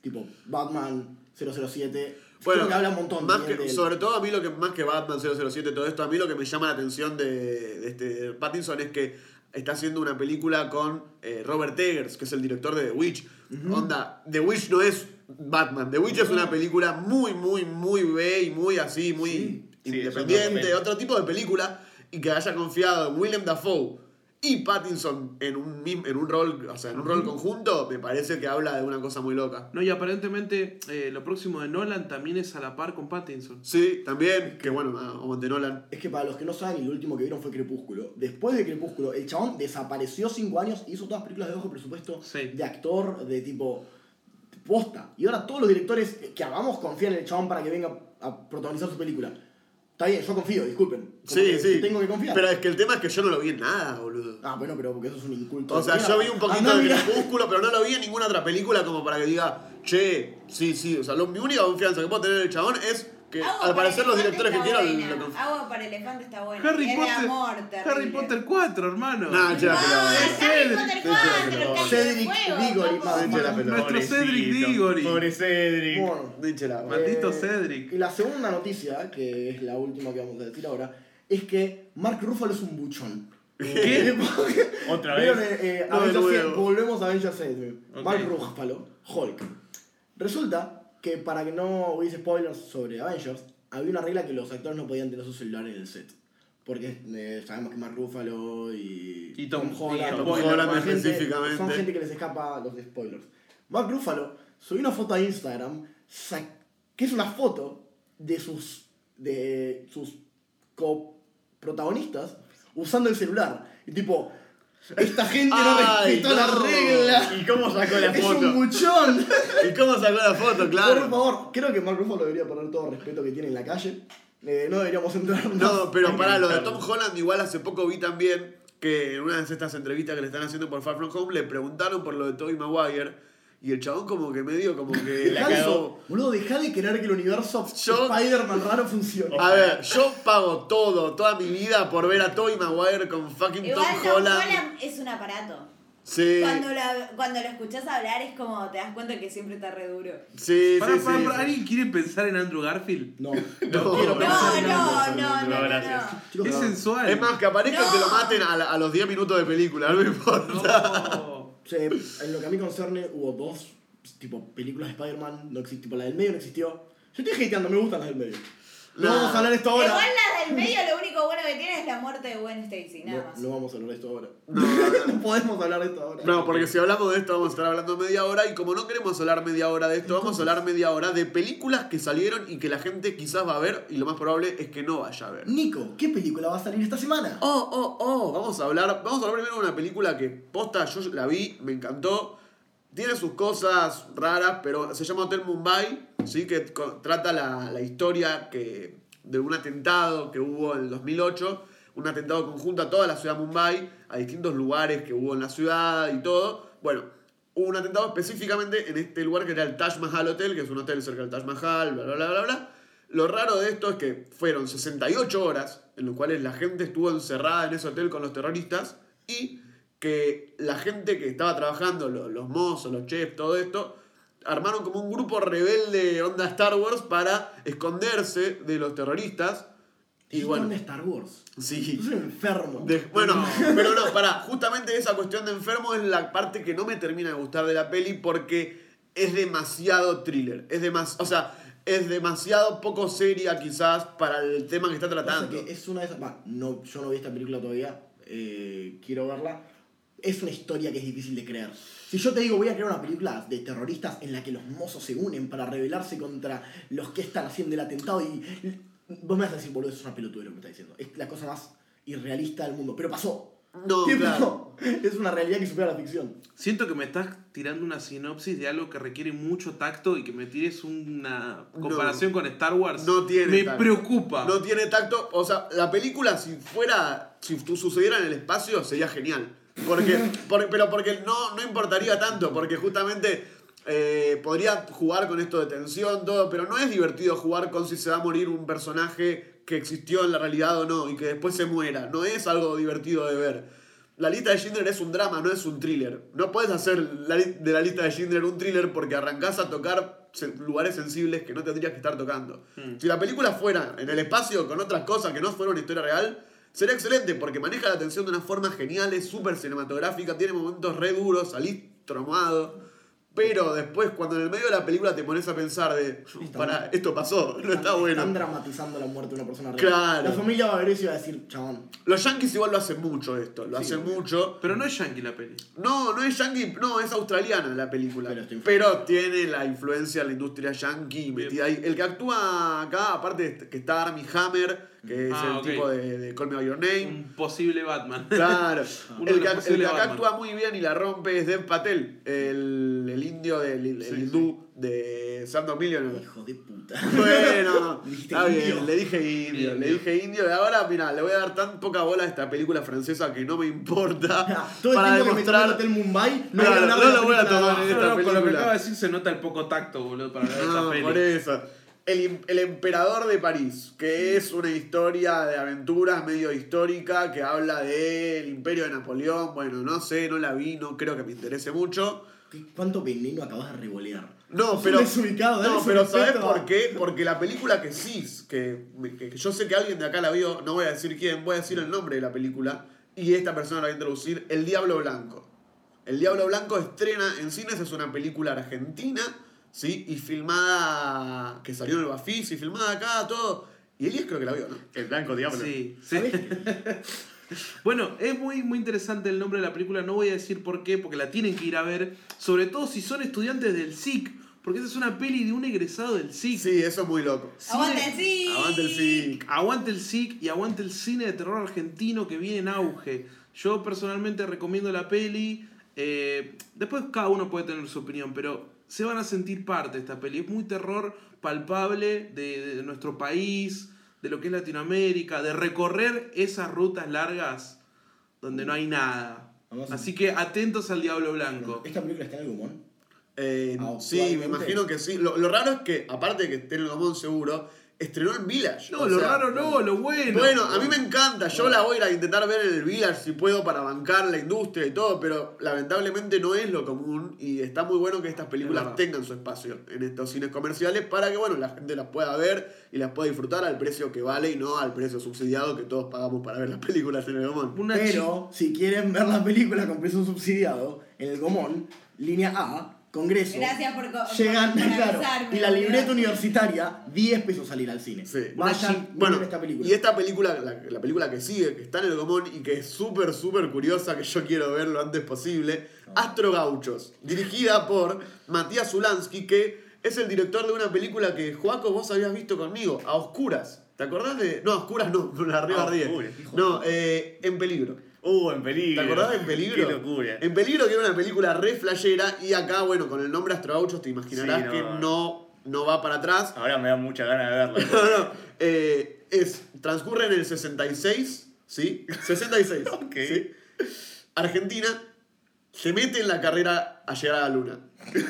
tipo Batman 007.
Bueno,
creo que habla un montón
más que, sobre todo a mí lo que más que Batman 007 todo esto, a mí lo que me llama la atención de, de este Pattinson es que está haciendo una película con eh, Robert Eggers, que es el director de The Witch. Onda, The Witch no es Batman, The Witch es una película muy, muy, muy B y muy así, muy
Sí.
Sí,
independiente,
papel.
otro tipo de película, y que haya confiado en Willem Dafoe y Pattinson en un, en un rol, o sea, en un rol conjunto, me parece que habla de una cosa muy loca.
No, y aparentemente eh, lo próximo de Nolan también es a la par con Pattinson.
Sí, también, que bueno, a- aguante Nolan.
Es que para los que no saben, y lo último que vieron fue Crepúsculo. Después de Crepúsculo, el chabón desapareció cinco años y hizo todas películas de bajo presupuesto,
Sí.
de actor, de tipo posta. Y ahora todos los directores que hagamos confían en el chabón para que venga a protagonizar su película. Está bien, yo confío, disculpen. Como
Sí,
que
sí.
Tengo que confiar.
Pero es que el tema es que yo no lo vi en nada, boludo.
Ah, bueno, pero porque eso es un inculto.
O sea, yo vi un poquito
andá,
de. Crepúsculo, pero no lo vi en ninguna otra película como para que diga, che, sí, sí. O sea, lo- mi única confianza que puedo tener en el chabón es que
Agua
al parecer los directores que
buena.
lo
Agua para elefante está buena.
Harry
es
Potter.
amor.
Harry Potter 4, hermano.
Nah, eché la
Ah,
pelota.
Harry
Cedric.
Potter
Eché la
4,
pelota.
Calle de
Cedric Diggory.
Nuestro Cedric Diggory.
Pobre Cedric.
Bueno,
Maldito
eh,
Cedric.
Y la segunda noticia, que es la última que vamos a decir ahora, es que Mark Ruffalo es un buchón.
¿Qué?
Otra
¿Vieron,
vez.
eh, eh,
No,
volvemos a Avengers Endgame.
Ok.
Mark Ruffalo, Hulk. Resulta que para que no hubiese spoilers sobre Avengers, había una regla que los actores no podían tener sus celulares en el set. Porque eh, sabemos que Mark Ruffalo y,
Y Tom-
Holland,
y Tom
Holland
son gente-
específicamente.
son gente que les escapa los spoilers. Mark Ruffalo subió una foto a Instagram que es una foto de sus de sus coprotagonistas usando el celular. Y tipo, esta gente no
Ay,
respetó la
no.
regla.
¿Y cómo sacó la
Es
foto?
un buchón.
¿Y cómo sacó la foto?
Por
Claro.
favor, creo que Mark Ruffalo debería poner todo el respeto que tiene en la calle. Eh, no deberíamos entrar más.
No, pero para lo de Tom. Holland, igual hace poco vi también que en una de estas entrevistas que le están haciendo por Far From Home le preguntaron por lo de Tobey Maguire y el chabón como que medio como que
La
Dejá de-
cagó.
Boludo, deja de querer que el universo
Yo-
Spider-Man raro funcione.
A ver, yo pago todo, toda mi vida por ver a Tobey Maguire con fucking
Igual
Tom
Tom
Holland.
Holland es un aparato.
Sí,
Cuando, la- cuando lo escuchás hablar es como te das cuenta que siempre está re duro.
sí,
Pará,
sí,
pará,
sí.
pará, ¿Alguien quiere pensar en Andrew Garfield?
No,
No,
quiero
no,
pensar en
No,
nada.
no, no, no, no,
gracias.
no.
Chicos,
Es
no.
sensual.
Es más, que aparezca y que lo
No.
maten a, la- a los 10 minutos de película, no me importa.
No.
Sí, en lo que a mí concierne, hubo dos tipo películas de Spider-Man, no la del medio no existió. Yo estoy hateando, me gustan las del medio. No
Nah.
vamos a hablar de esto ahora.
Igual la del medio lo único bueno que tiene es la muerte de Gwen Stacy, nada
No,
más.
no vamos a hablar de esto ahora.
No,
No podemos hablar de esto ahora.
No, porque si hablamos de esto vamos a estar hablando media hora y como no queremos hablar media hora de esto, vamos a hablar media hora de películas que salieron y que la gente quizás va a ver y lo más probable es que no vaya a ver.
Nico, ¿qué película va a salir esta semana?
Oh, oh, oh, vamos a hablar, vamos a hablar primero de una película que posta, yo la vi, me encantó. Tiene sus cosas raras, pero se llama Hotel Mumbai, ¿sí? que trata la, la historia que, de un atentado que hubo en el 2008, un atentado conjunto a toda la ciudad de Mumbai, a distintos lugares que hubo en la ciudad y todo. Bueno, hubo un atentado específicamente en este lugar que era el Taj Mahal Hotel, que es un hotel cerca del Taj Mahal, bla, bla, bla, bla, bla. Lo raro de esto es que fueron 68 horas en las cuales la gente estuvo encerrada en ese hotel con los terroristas y que la gente que estaba trabajando, lo- los, mozos, los chefs, todo esto, armaron como un grupo rebelde onda Star Wars para esconderse de los terroristas. Y bueno,
de Star Wars.
sí.
Soy enfermo.
De- bueno, pero no, para, justamente esa cuestión de enfermo es la parte que no me termina de gustar de la peli porque es demasiado thriller. Es demas, o sea, es demasiado poco seria quizás para el tema que está tratando.
que es una de esas. va, no, yo no vi esta película todavía. eh, quiero verla. Es una historia que es difícil de creer. Si yo te digo, voy a crear una película de terroristas en la que los mozos se unen para rebelarse contra los que están haciendo el atentado y. Vos me vas a decir, boludo, es una pelotudez lo que me estás diciendo. Es la cosa más irrealista del mundo. Pero pasó.
No, claro.
Es una realidad que supera la ficción.
Siento que me estás tirando una sinopsis de algo que requiere mucho tacto y que me tires una comparación con Star Wars.
No tiene
Me
tacto.
preocupa.
No tiene tacto. O sea, la película, si fuera. Si sucediera en el espacio, sería genial. Porque, por- pero porque no, no importaría tanto. Porque justamente eh, podría jugar con esto de tensión, todo. Pero no es divertido jugar con si se va a morir un personaje que existió en la realidad o no. Y que después se muera. No es algo divertido de ver. La lista de Schindler es un drama, no es un thriller. No puedes hacer la de la lista de Schindler un thriller porque arrancás a tocar lugares sensibles que no tendrías que estar tocando. Si la película fuera en el espacio con otras cosas que no fuera una historia real, sería excelente porque maneja la atención de una forma genial, es súper cinematográfica, tiene momentos re duros, salís tromado. Pero después, cuando en el medio de la película te pones a pensar de, para, esto pasó, no está bueno.
Están dramatizando la muerte de una persona real.
Claro.
La familia va a ver eso y va a decir, chabón.
Los yankees igual lo hacen mucho esto, lo
Sí,
hacen
obvio.
mucho.
Pero no es yankee la peli.
No, no es yankee, no, es australiana la película.
Pero
tiene la influencia de la industria yankee metida ahí. El que actúa acá, aparte de que está Armie Hammer, que es
Ah,
el
ok.
tipo de, de Call Me By Your Name.
Un posible Batman.
Claro. El que, el que acá
Batman.
actúa muy bien y la rompe es Dev Patel, el, el indio del el
Sí,
hindú de Sando Millionaire.
Hijo de puta.
Bueno, No, está bien, le dije indio,
Bien,
le
bien.
dije indio. Y ahora, mira, le voy a dar tan poca bola a esta película francesa que no me importa.
Todo el
para
tiempo que me el
demostrar.
Hotel Mumbai, no,
Claro,
voy a hablar
no
de la
lo voy a
película
tomar en esta
No, no, con lo que
película.
acaba de decir se nota el poco tacto, boludo, para hablar de esta
No,
peli.
por eso. El, el emperador de París, que es una historia de aventuras medio histórica que habla del imperio de Napoleón. Bueno, no sé, no la vi, no creo que me interese mucho.
¿Qué- ¿Cuánto veneno acabas de revolear?
No, pero. no, pero ¿sabes por qué? Porque la película que sí, que, que- que yo sé que alguien de acá la vio, no voy a decir quién, voy a decir el nombre de la película, y esta persona la va a introducir: El Diablo Blanco. El Diablo Blanco estrena en cines, es una película argentina, ¿sí? Y filmada, que salió en el Bafis, y filmada acá, todo. Y Elías creo que la vio, ¿no?
El blanco diablo.
Sí, sí. Bueno, es muy, muy interesante el nombre de la película, no voy a decir por qué, porque la tienen que ir a ver, sobre todo si son estudiantes del SIC, porque esa es una peli de un egresado del SIC.
Sí, eso es muy loco.
¡Aguanta el sí!
Aguante el SIC.
Aguante el SIC y aguante el cine de terror argentino que viene en auge. Yo personalmente recomiendo la peli. eh, después cada uno puede tener su opinión, pero se van a sentir parte de esta peli. Es muy terror palpable de, de nuestro país, de lo que es Latinoamérica, de recorrer esas rutas largas donde no hay nada.
Vamos a-
Así que atentos al Diablo Blanco.
¿Esta película está en el Gumón?
Eh,
Ah,
sí, me imagino que sí. Lo, lo raro es que, aparte de que esté en el Gomón seguro, estrenó en Village.
No,
o
lo
sea,
raro no, lo bueno.
Bueno, a mí me encanta, yo la voy a ir a intentar ver en el Village si puedo para bancar la industria y todo, pero lamentablemente no es lo común y está muy bueno que estas
Es
películas tengan su espacio en estos cines comerciales para que bueno, la gente las pueda ver y las pueda disfrutar al precio que vale y no al precio subsidiado que todos pagamos para ver las películas en el Gomón.
Una
Pero, si quieren ver la película con precio subsidiado, en el Gomón, línea A, Congreso.
Gracias por, co-
Llegan,
por, por
claro, y la libreta universitaria, 10 pesos salir al cine.
Sí.
Vayan,
bueno,
miren esta película.
y esta película, la, la película que sigue, que está en el Gomón y que es súper, súper curiosa, que yo quiero ver lo antes posible, Astro Gauchos, dirigida por Matías Zulansky, que es el director de una película que, Joaco, vos habías visto conmigo, A Oscuras. ¿Te acordás de...? No, A Oscuras no, la
A
arriba No, eh, En Peligro.
Uh, en
¿Te
peligro.
acordás de En Peligro?
Qué locura.
En Peligro que era una película re flashera y acá, bueno, con el nombre Astro Gauchos te imaginarás
Sí, no.
que no, no va para atrás.
Ahora me da mucha ganas de verla.
No, no. eh, es, transcurre en el 66, ¿sí? 66.
Ok.
¿sí? Argentina se mete en la carrera a llegar a la luna.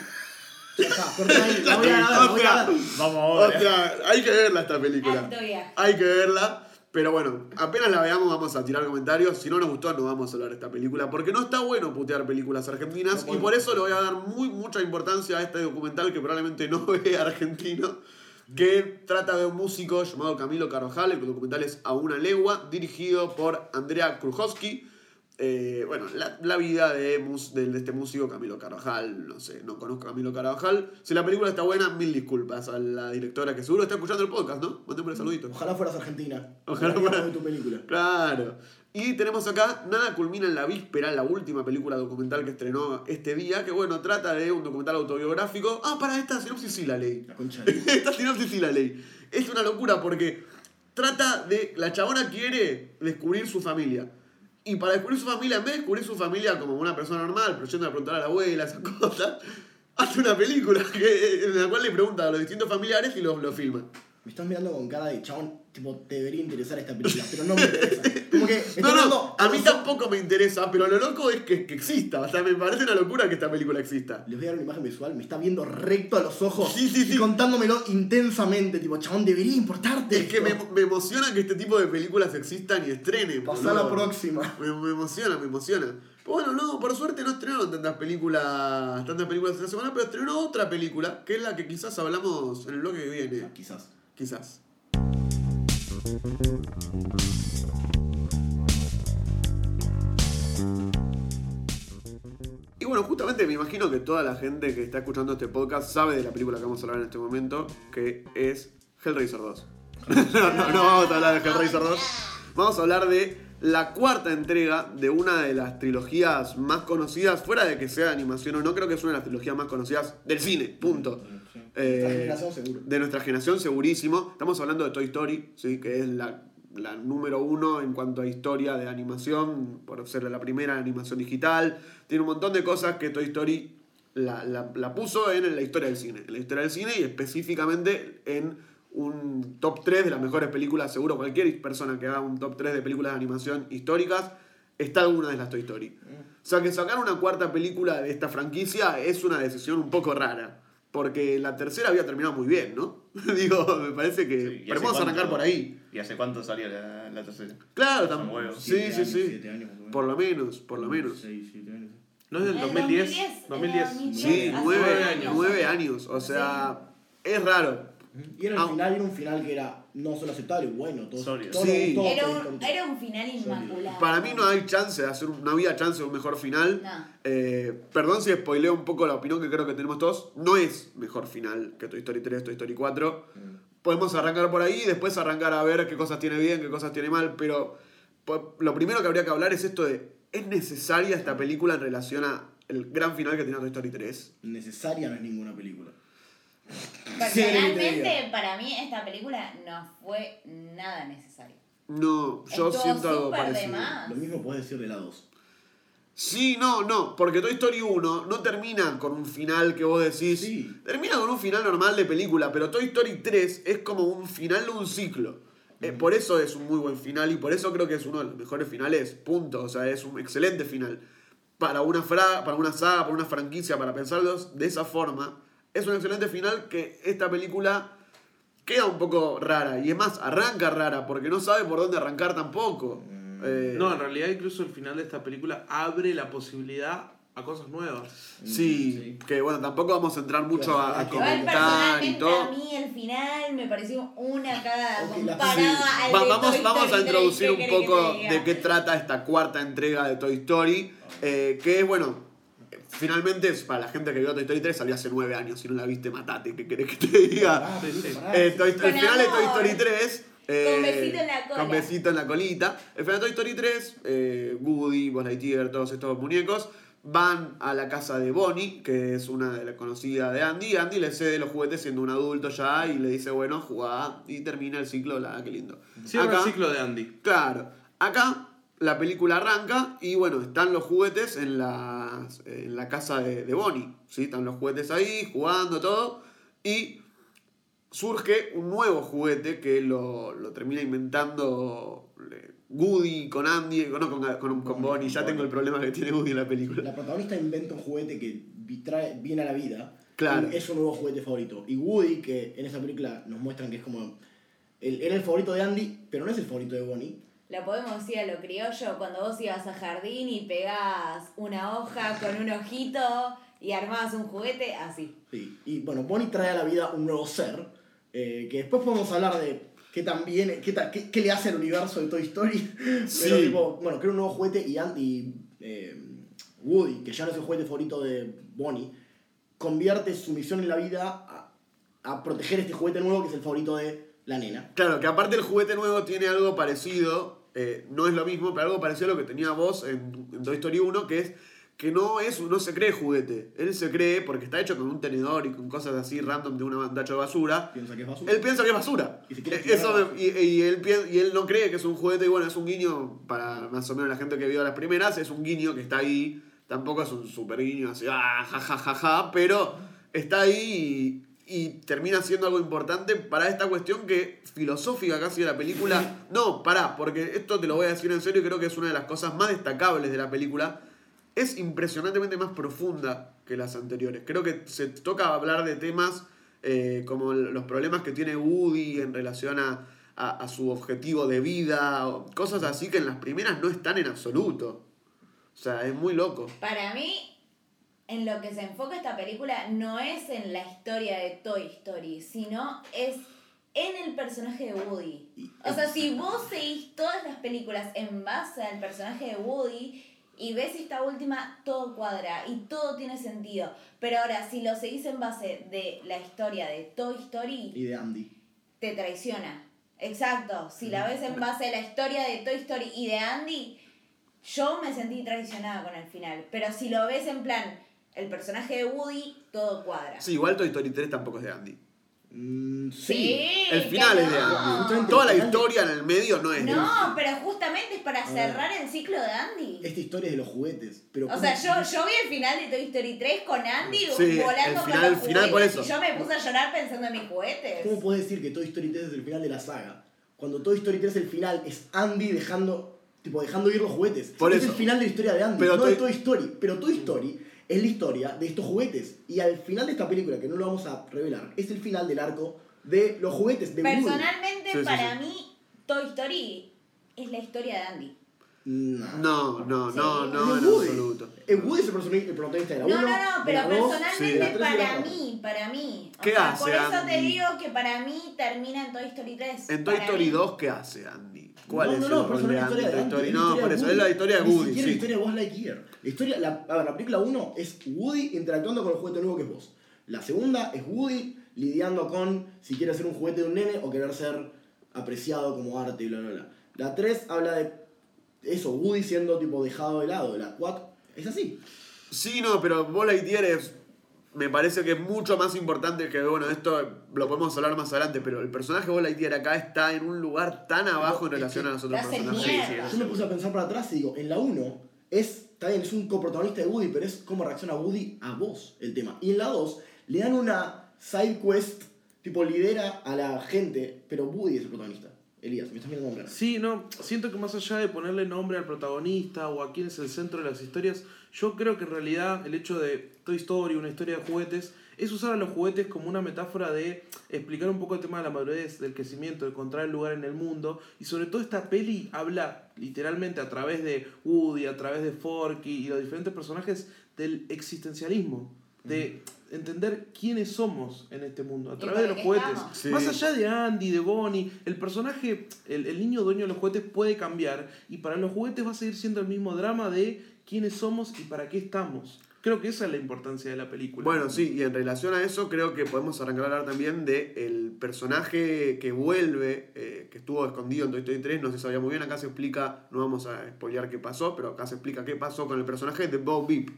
Vamos
O
ahora.
sea, hay que verla esta película.
Alto viaje.
Hay que verla. Pero bueno, apenas la veamos vamos a tirar comentarios. Si no nos gustó, no vamos a hablar de esta película. Porque no está bueno putear películas argentinas.
No,
y por eso le voy a dar muy mucha importancia a este documental que probablemente no ve argentino. Que trata de un músico llamado Camilo Carvajal. El documental es A una legua, dirigido por Andrea Krujowski. Eh, bueno, la, la vida de, mus- de, de este músico Camilo Carvajal, no sé, no conozco a Camilo Carvajal. Si la película está buena, mil disculpas a la directora que seguro está escuchando el podcast, ¿no? Un saludito.
Ojalá fueras argentina.
Ojalá
Ojalá
fuera-
de tu película.
Claro. Y tenemos acá Nada culmina en la víspera, la última película documental que estrenó este día, que bueno, trata de un documental autobiográfico. Ah, para esta sinopsis sí la ley.
La concha
esta sinopsis sí la ley. Es una locura porque trata de. La chabona quiere descubrir su familia. Y para descubrir su familia, en vez de descubrir su familia como una persona normal, pero yendo a preguntar a la abuela, esas cosas, hace una película en la cual le pregunta a los distintos familiares y los lo filma.
Me estás mirando con cara de chabón, tipo, te debería interesar esta película, pero no me interesa. Como que
No, no,
mirando
a mí tampoco me interesa, pero lo loco es que, que exista. O sea, me parece una locura que esta película exista.
Les voy a dar una imagen visual, me está viendo recto a los ojos
Sí, sí, sí.
y contándomelo intensamente, tipo, chabón, debería importarte.
Es que me, me emociona que este tipo de películas existan y estrenen.
Pasá a la próxima.
Me, me emociona, me emociona. Pero bueno, no, por suerte no estrenaron tantas películas, tantas películas esta semana, pero estrenó otra película, que es la que quizás hablamos en el bloque que viene.
Quizás.
Quizás. Y bueno, justamente me imagino que toda la gente que está escuchando este podcast sabe de la película que vamos a hablar en este momento, que es Hellraiser 2. no, vamos a hablar de Hellraiser 2. Vamos a hablar de la cuarta entrega de una de las trilogías más conocidas, fuera de que sea de animación o no, creo que es una de las trilogías más conocidas del cine, punto. Eh,
Nuestra generación seguro.
de nuestra generación, segurísimo. Estamos hablando de Toy Story, ¿sí? que es la, la número uno en cuanto a historia de animación, por ser la primera animación digital. Tiene un montón de cosas que Toy Story la, la- la puso en la historia del cine. En la historia del cine y específicamente en un top 3 de las mejores películas, seguro cualquier persona que haga un top 3 de películas de animación históricas, está alguna de las Toy Story. O sea que sacar una cuarta película de esta franquicia es una decisión un poco rara. Porque la tercera había terminado muy bien, ¿no? Digo, me parece que...
Sí, ¿y
pero
hace
podemos arrancar por ahí.
¿Y hace cuánto salió la, la tercera?
Claro,
Son
tam-
huevos.
Sí, sí,
años,
sí.
siete años.
Por lo menos, por lo menos.
Seis, siete años.
¿No es del
En
2010?
2010,
2010.
en 2010.
Sí,
Hace
nueve,
nueve
años.
años.
nueve años. O sea, es raro.
Y era
Ah.
el final, era un final que era no solo aceptable, bueno, todo, todo,
Sí.
todo
Era un,
contento.
era un final inmaculado.
Para mí no hay chance de hacer, un- no había chance de un mejor final.
No.
Eh, perdón si spoileo un poco la opinión que creo que tenemos todos. No es mejor final que Toy Story 3, Toy Story 4. Podemos arrancar por ahí y después arrancar a ver qué cosas tiene bien, qué cosas tiene mal. Pero lo primero que habría que hablar es esto de, ¿es necesaria esta película en relación a el gran final que tiene Toy Story 3?
Necesaria no es ninguna película.
Personalmente, para mí esta película no fue nada necesaria.
No, yo
Estuvo
siento algo parecido.
Lo mismo puedes decir de la 2.
Sí, no, no, porque Toy Story 1 no termina con un final que vos decís.
Sí.
Termina con un final normal de película, pero Toy Story 3 es como un final de un ciclo. Eh, por eso es un muy buen final y por eso creo que es uno de los mejores finales, punto. O sea, es un excelente final. Para una, fra para una saga, para una franquicia, para pensarlos de esa forma, es un excelente final que esta película queda un poco rara. Y es más, arranca rara porque no sabe por dónde arrancar tampoco. Eh,
No, en realidad incluso el final de esta película abre la posibilidad a cosas nuevas.
Sí, que bueno, tampoco vamos a entrar mucho a, a comentar y todo.
a mí el final me pareció una cagada comparada
Sí.
al
Va-
de
vamos,
Toy
vamos a
Story 3,
introducir
¿qué
un
querés que
poco de qué trata esta cuarta entrega de Toy Story. eh, que es, bueno, finalmente para la gente que vio Toy Story 3 salió hace nueve años. Si no la viste, matate. ¿Qué querés que te diga?
Pará,
Sí, sí.
pará.
Eh, Toy- el final de Toy. Story 3. eh,
Con besito en la cola.
Con besito en la colita. El final de Toy Story 3, eh, Woody, Buzz Lightyear, todos estos muñecos van a la casa de Bonnie, que es una de las conocidas de Andy. Andy le cede los juguetes siendo un adulto ya y le dice, bueno, jugá. Y termina el ciclo, la qué lindo.
Cierra
Acá-
el ciclo de Andy.
Claro. Acá la película arranca y bueno, están los juguetes en la, en la casa de, de Bonnie. ¿sí? Están los juguetes ahí, jugando todo. Y surge un nuevo juguete que lo, lo termina inventando eh, Woody con Andy, no, con, con, con Bonnie. Ya tengo el problema que tiene Woody en la película.
La protagonista inventa un juguete que trae, viene a la vida.
Claro.
Es su nuevo juguete favorito. Y Woody, que en esa película nos muestran que es como. el- era el favorito de Andy, pero no es el favorito de Bonnie.
Lo podemos decir a lo criollo, cuando vos ibas a jardín y pegabas una hoja con un ojito y armabas un juguete, así.
Sí. Y bueno, Bonnie trae a la vida un nuevo ser. eh, que después podemos hablar de qué también qué, ta- qué, qué le hace al universo de Toy Story.
Sí.
Pero tipo, bueno, crea un nuevo juguete y Andy. eh, Woody, que ya no es el juguete favorito de Bonnie, convierte su misión en la vida a, a proteger este juguete nuevo que es el favorito de la nena.
Claro, que aparte el juguete nuevo tiene algo parecido, eh, no es lo mismo, pero algo parecido a lo que tenía vos en, en Toy Story 1, que es que no es no se cree juguete. Él se cree porque está hecho con un tenedor y con cosas así random de una tacho de basura.
Piensa que es basura.
Él piensa que es basura.
Y se quiere
Eh, Eso me- y, y él, y él no cree que es un juguete y bueno, es un guiño para más o menos la gente que vio las primeras, es un guiño que está ahí. Tampoco es un super guiño así, ah, ja, ja, ja, ja, pero está ahí y, y termina siendo algo importante para esta cuestión que filosófica casi de la película. No, pará, porque esto te lo voy a decir en serio y creo que es una de las cosas más destacables de la película. Es impresionantemente más profunda que las anteriores. Creo que se toca hablar de temas eh, como los problemas que tiene Woody en relación a, a- a su objetivo de vida, o cosas así que en las primeras no están en absoluto. O sea, es muy loco.
Para mí, en lo que se enfoca esta película no es en la historia de Toy Story, sino es en el personaje de Woody. O sea, si vos seguís todas las películas en base al personaje de Woody y ves esta última, todo cuadra y todo tiene sentido. Pero ahora, si lo seguís en base de la historia de Toy Story,
Y de Andy.
te traiciona. Exacto. Si la ves en base a la historia de Toy Story y de Andy, yo me sentí traicionada con el final. Pero si lo ves en plan, el personaje de Woody, todo cuadra.
Sí, igual Toy Story 3 tampoco es de Andy.
Mm, sí.
Sí,
El final es de
no.
Andy.
Justamente
Toda la
de-
historia en el medio no es de
No, pero justamente es para cerrar el ciclo de Andy.
Esta historia es de los juguetes. Pero
O sea, yo, yo vi el final de Toy Story 3 con Andy
Sí,
volando
el
con los
el final por
juguetes
eso.
y yo me puse a llorar pensando en mis juguetes.
¿Cómo puedes decir que Toy Story 3 es el final de la saga? Cuando Toy Story 3 el final es Andy dejando, tipo, dejando ir los juguetes.
Por
es
eso.
el final de la historia de Andy,
Pero
no de
Toy-
Toy Story. Pero Toy Story es la historia de estos juguetes. Y al final de esta película, que no lo vamos a revelar, es el final del arco de los juguetes de Woody.
Personalmente,
Sí,
para
sí.
mí, Toy Story es la historia de Andy.
No.
No, no,
Sí.
no, no, en
Woody.
absoluto.
Woody es el, protagonista de la 1.
No, no, no, pero personalmente para mí, para mí. O
¿Qué
sea,
hace
por eso te digo que para mí termina en Toy Story 3.
En Toy Story
mí.
2, ¿qué hace Andy? ¿Cuál
no,
es
no, no,
rol
pero es
de
una
Andy
historia de es la
No, por eso, es la historia de
Ni
Woody,
siquiera la historia de Buzz Lightyear. La, historia, la, a ver, la película 1 es Woody interactuando con el juguete nuevo que es vos. La segunda es Woody lidiando con si quiere ser un juguete de un nene o querer ser apreciado como arte y bla, bla, bla. La 3 habla de eso, Woody siendo tipo dejado de lado. La 4 es así.
Sí, no, pero Buzz Lightyear es... Me parece que es mucho más importante que, bueno, esto lo podemos hablar más adelante, pero el personaje de Buzz Lightyear acá está en un lugar tan abajo en relación a los otros personajes.
Yo me puse a pensar para atrás y digo, en la 1 es, está bien, es un coprotagonista de Woody, pero es cómo reacciona Woody a vos el tema. Y en la 2 le dan una side quest, tipo lidera a la gente, pero Woody es el protagonista. Elías, me estás mirando ganas.
Sí, no, siento que más allá de ponerle nombre al protagonista o a quién es el centro de las historias, yo creo que en realidad el hecho de Toy Story, una historia de juguetes, es usar a los juguetes como una metáfora de explicar un poco el tema de la madurez, del crecimiento, de encontrar el lugar en el mundo. Y sobre todo esta peli habla literalmente a través de Woody, a través de Forky y los diferentes personajes del existencialismo, de entender quiénes somos en este mundo, a través de los juguetes.
Sí.
Más allá de Andy, de Bonnie, el personaje, el, el niño dueño de los juguetes puede cambiar y para los juguetes va a seguir siendo el mismo drama de quiénes somos y para qué estamos. Creo que esa es la importancia de la película.
Bueno, sí, y en relación a eso creo que podemos arrancar a hablar también de el personaje que vuelve, eh, que estuvo escondido en Toy Story 3, no se sabía muy bien, acá se explica, no vamos a spoilear qué pasó, pero acá se explica qué pasó con el personaje de Bob Beep.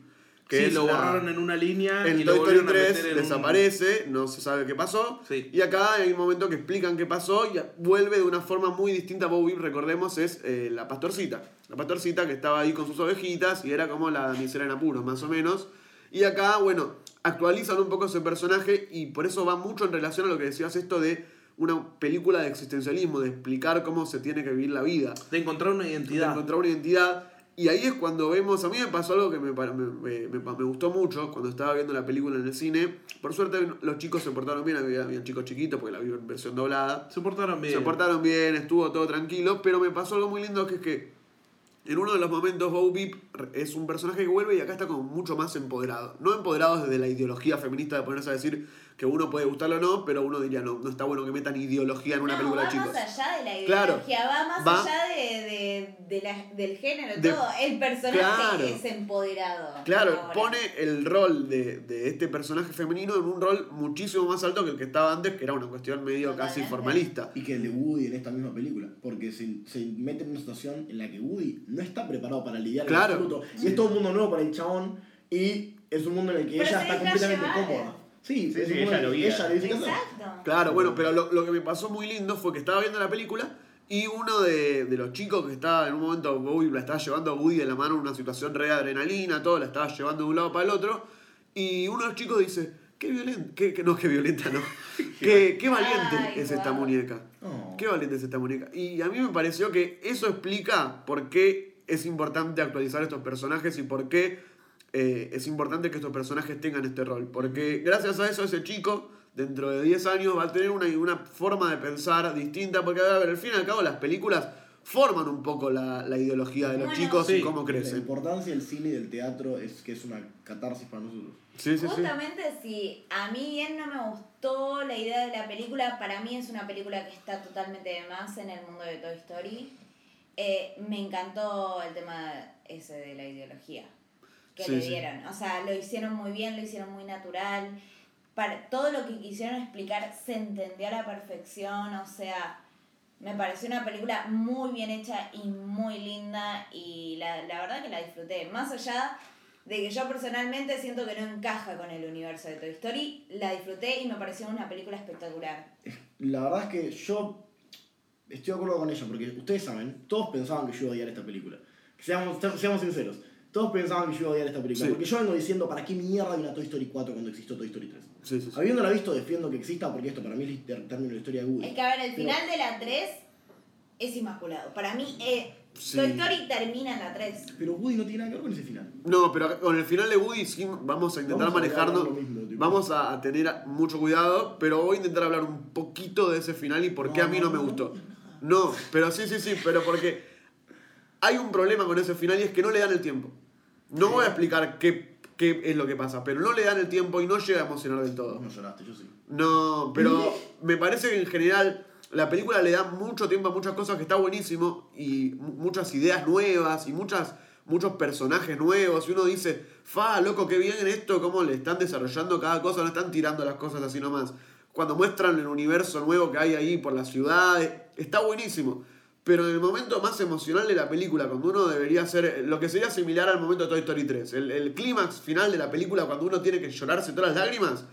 Que
sí, lo
la-
borraron en una línea
En
y
Toy Story
volvieron a
3
meter en un-
desaparece, no se sabe qué pasó.
Sí.
Y acá hay un momento que explican qué pasó y vuelve de una forma muy distinta. Bob Beep, recordemos, es eh, la pastorcita. La pastorcita que estaba ahí con sus ovejitas y era como la damisela en apuros, más o menos. Y acá, bueno, actualizan un poco ese personaje y por eso va mucho en relación a lo que decías esto de una película de existencialismo, de explicar cómo se tiene que vivir la vida
De encontrar una
de
identidad.
encontrar una identidad. Y ahí es cuando vemos, a mí me pasó algo que me, me, me- me- me gustó mucho cuando estaba viendo la película en el cine. Por suerte los chicos se portaron bien, había, había chicos chiquitos porque la vi en versión doblada.
Se portaron bien.
Se portaron bien, estuvo todo tranquilo, pero me pasó algo muy lindo que es que en uno de los momentos Bo Peep es un personaje que vuelve y acá está como mucho más empoderado. No empoderado desde la ideología feminista de ponerse a decir que uno puede gustarlo o no, pero uno diría, no, no está bueno que metan ideología en una
no,
película
va
de chicos.
más allá de la
Claro,
ideología, va más
va-
allá de, de, de la- del género,
De-
todo. El personaje
Claro.
es empoderado.
Claro, pone el rol de, de este personaje femenino en un rol muchísimo más alto que el que estaba antes, que era una cuestión medio casi formalista.
Y que el de Woody en esta misma película. Porque se, se mete en una situación en la que Woody no está preparado para lidiar
Claro.
en absoluto. Y es todo un mundo nuevo para el chabón. Y es un mundo en el que
Pero
ella está completamente
llevar.
cómoda. Sí,
Sí, sí, ella lo
ella.
Exacto.
Claro, bueno, pero lo, lo que me pasó muy lindo fue que estaba viendo la película y uno de, de los chicos que estaba en un momento, Bowie la estaba llevando a Woody de la mano en una situación re de adrenalina, todo, la estaba llevando de un lado para el otro, y uno de los chicos dice, qué violenta, qué, qué- no, qué violenta, no, qué, qué valiente
Ay,
es esta muñeca.
Oh.
Qué valiente es esta muñeca. Y a mí me pareció que eso explica por qué es importante actualizar estos personajes y por qué eh, es importante que estos personajes tengan este rol. Porque gracias a eso ese chico, dentro de 10 años, va a tener una, una forma de pensar distinta. Porque, a ver, al fin y al cabo, las películas forman un poco la, la ideología de los
Bueno,
chicos y cómo
La
crecen.
importancia del cine y del teatro es que es una catarsis para nosotros.
Sí, sí, sí.
Justamente si a mí bien no me gustó la idea de la película, para mí es una película que está totalmente de más en el mundo de Toy Story. Eh, me encantó el tema ese de la ideología que
Sí,
le
sí.
dieron. O sea, lo hicieron muy bien, lo hicieron muy natural. Para, todo lo que quisieron explicar se entendió a la perfección. O sea, me pareció una película muy bien hecha y muy linda. Y la, la verdad que la disfruté. Más allá de que yo personalmente siento que no encaja con el universo de Toy Story. La disfruté y me pareció una película espectacular.
La verdad es que yo estoy de acuerdo con ella, porque ustedes saben, todos pensaban que yo iba a odiar esta película. Seamos, seamos sinceros, todos pensaban que yo iba a odiar esta película.
Sí.
Porque yo vengo diciendo, ¿para qué mierda hay una Toy Story 4 cuando existió Toy Story 3?
Sí, sí, sí.
Habiéndola visto, defiendo que exista porque esto para mí es el término de la historia de Woody.
Es que, a ver, el
Pero-
final de la 3 es inmaculado. Para mí, eh,
Sí.
Toy Story termina en la 3.
Pero Woody no tiene nada que ver con ese final.
No, pero con el final de Woody sí vamos a intentar
Vamos a
manejarnos.
hablar lo mismo, tipo.
vamos a, a tener mucho cuidado, pero voy a intentar hablar un poquito de ese final y por qué a mí no me gustó. No, pero sí, sí, sí, pero porque hay un problema con ese final y es que no le dan el tiempo. No voy a explicar qué, qué es lo que pasa, pero no le dan el tiempo y no llega a emocionar del todo.
No lloraste, yo sí.
No, pero me parece que en general la película le da mucho tiempo a muchas cosas que está buenísimo y mu- muchas ideas nuevas y muchas, muchos personajes nuevos. Y uno dice, fa, loco, qué bien esto, cómo le están desarrollando cada cosa, no están tirando las cosas así nomás. Cuando muestran el universo nuevo que hay ahí por las ciudades, está buenísimo. Pero en el momento más emocional de la película, cuando uno debería hacer lo que sería similar al momento de Toy Story 3, el, el clímax final de la película, cuando uno tiene que llorarse todas las lágrimas,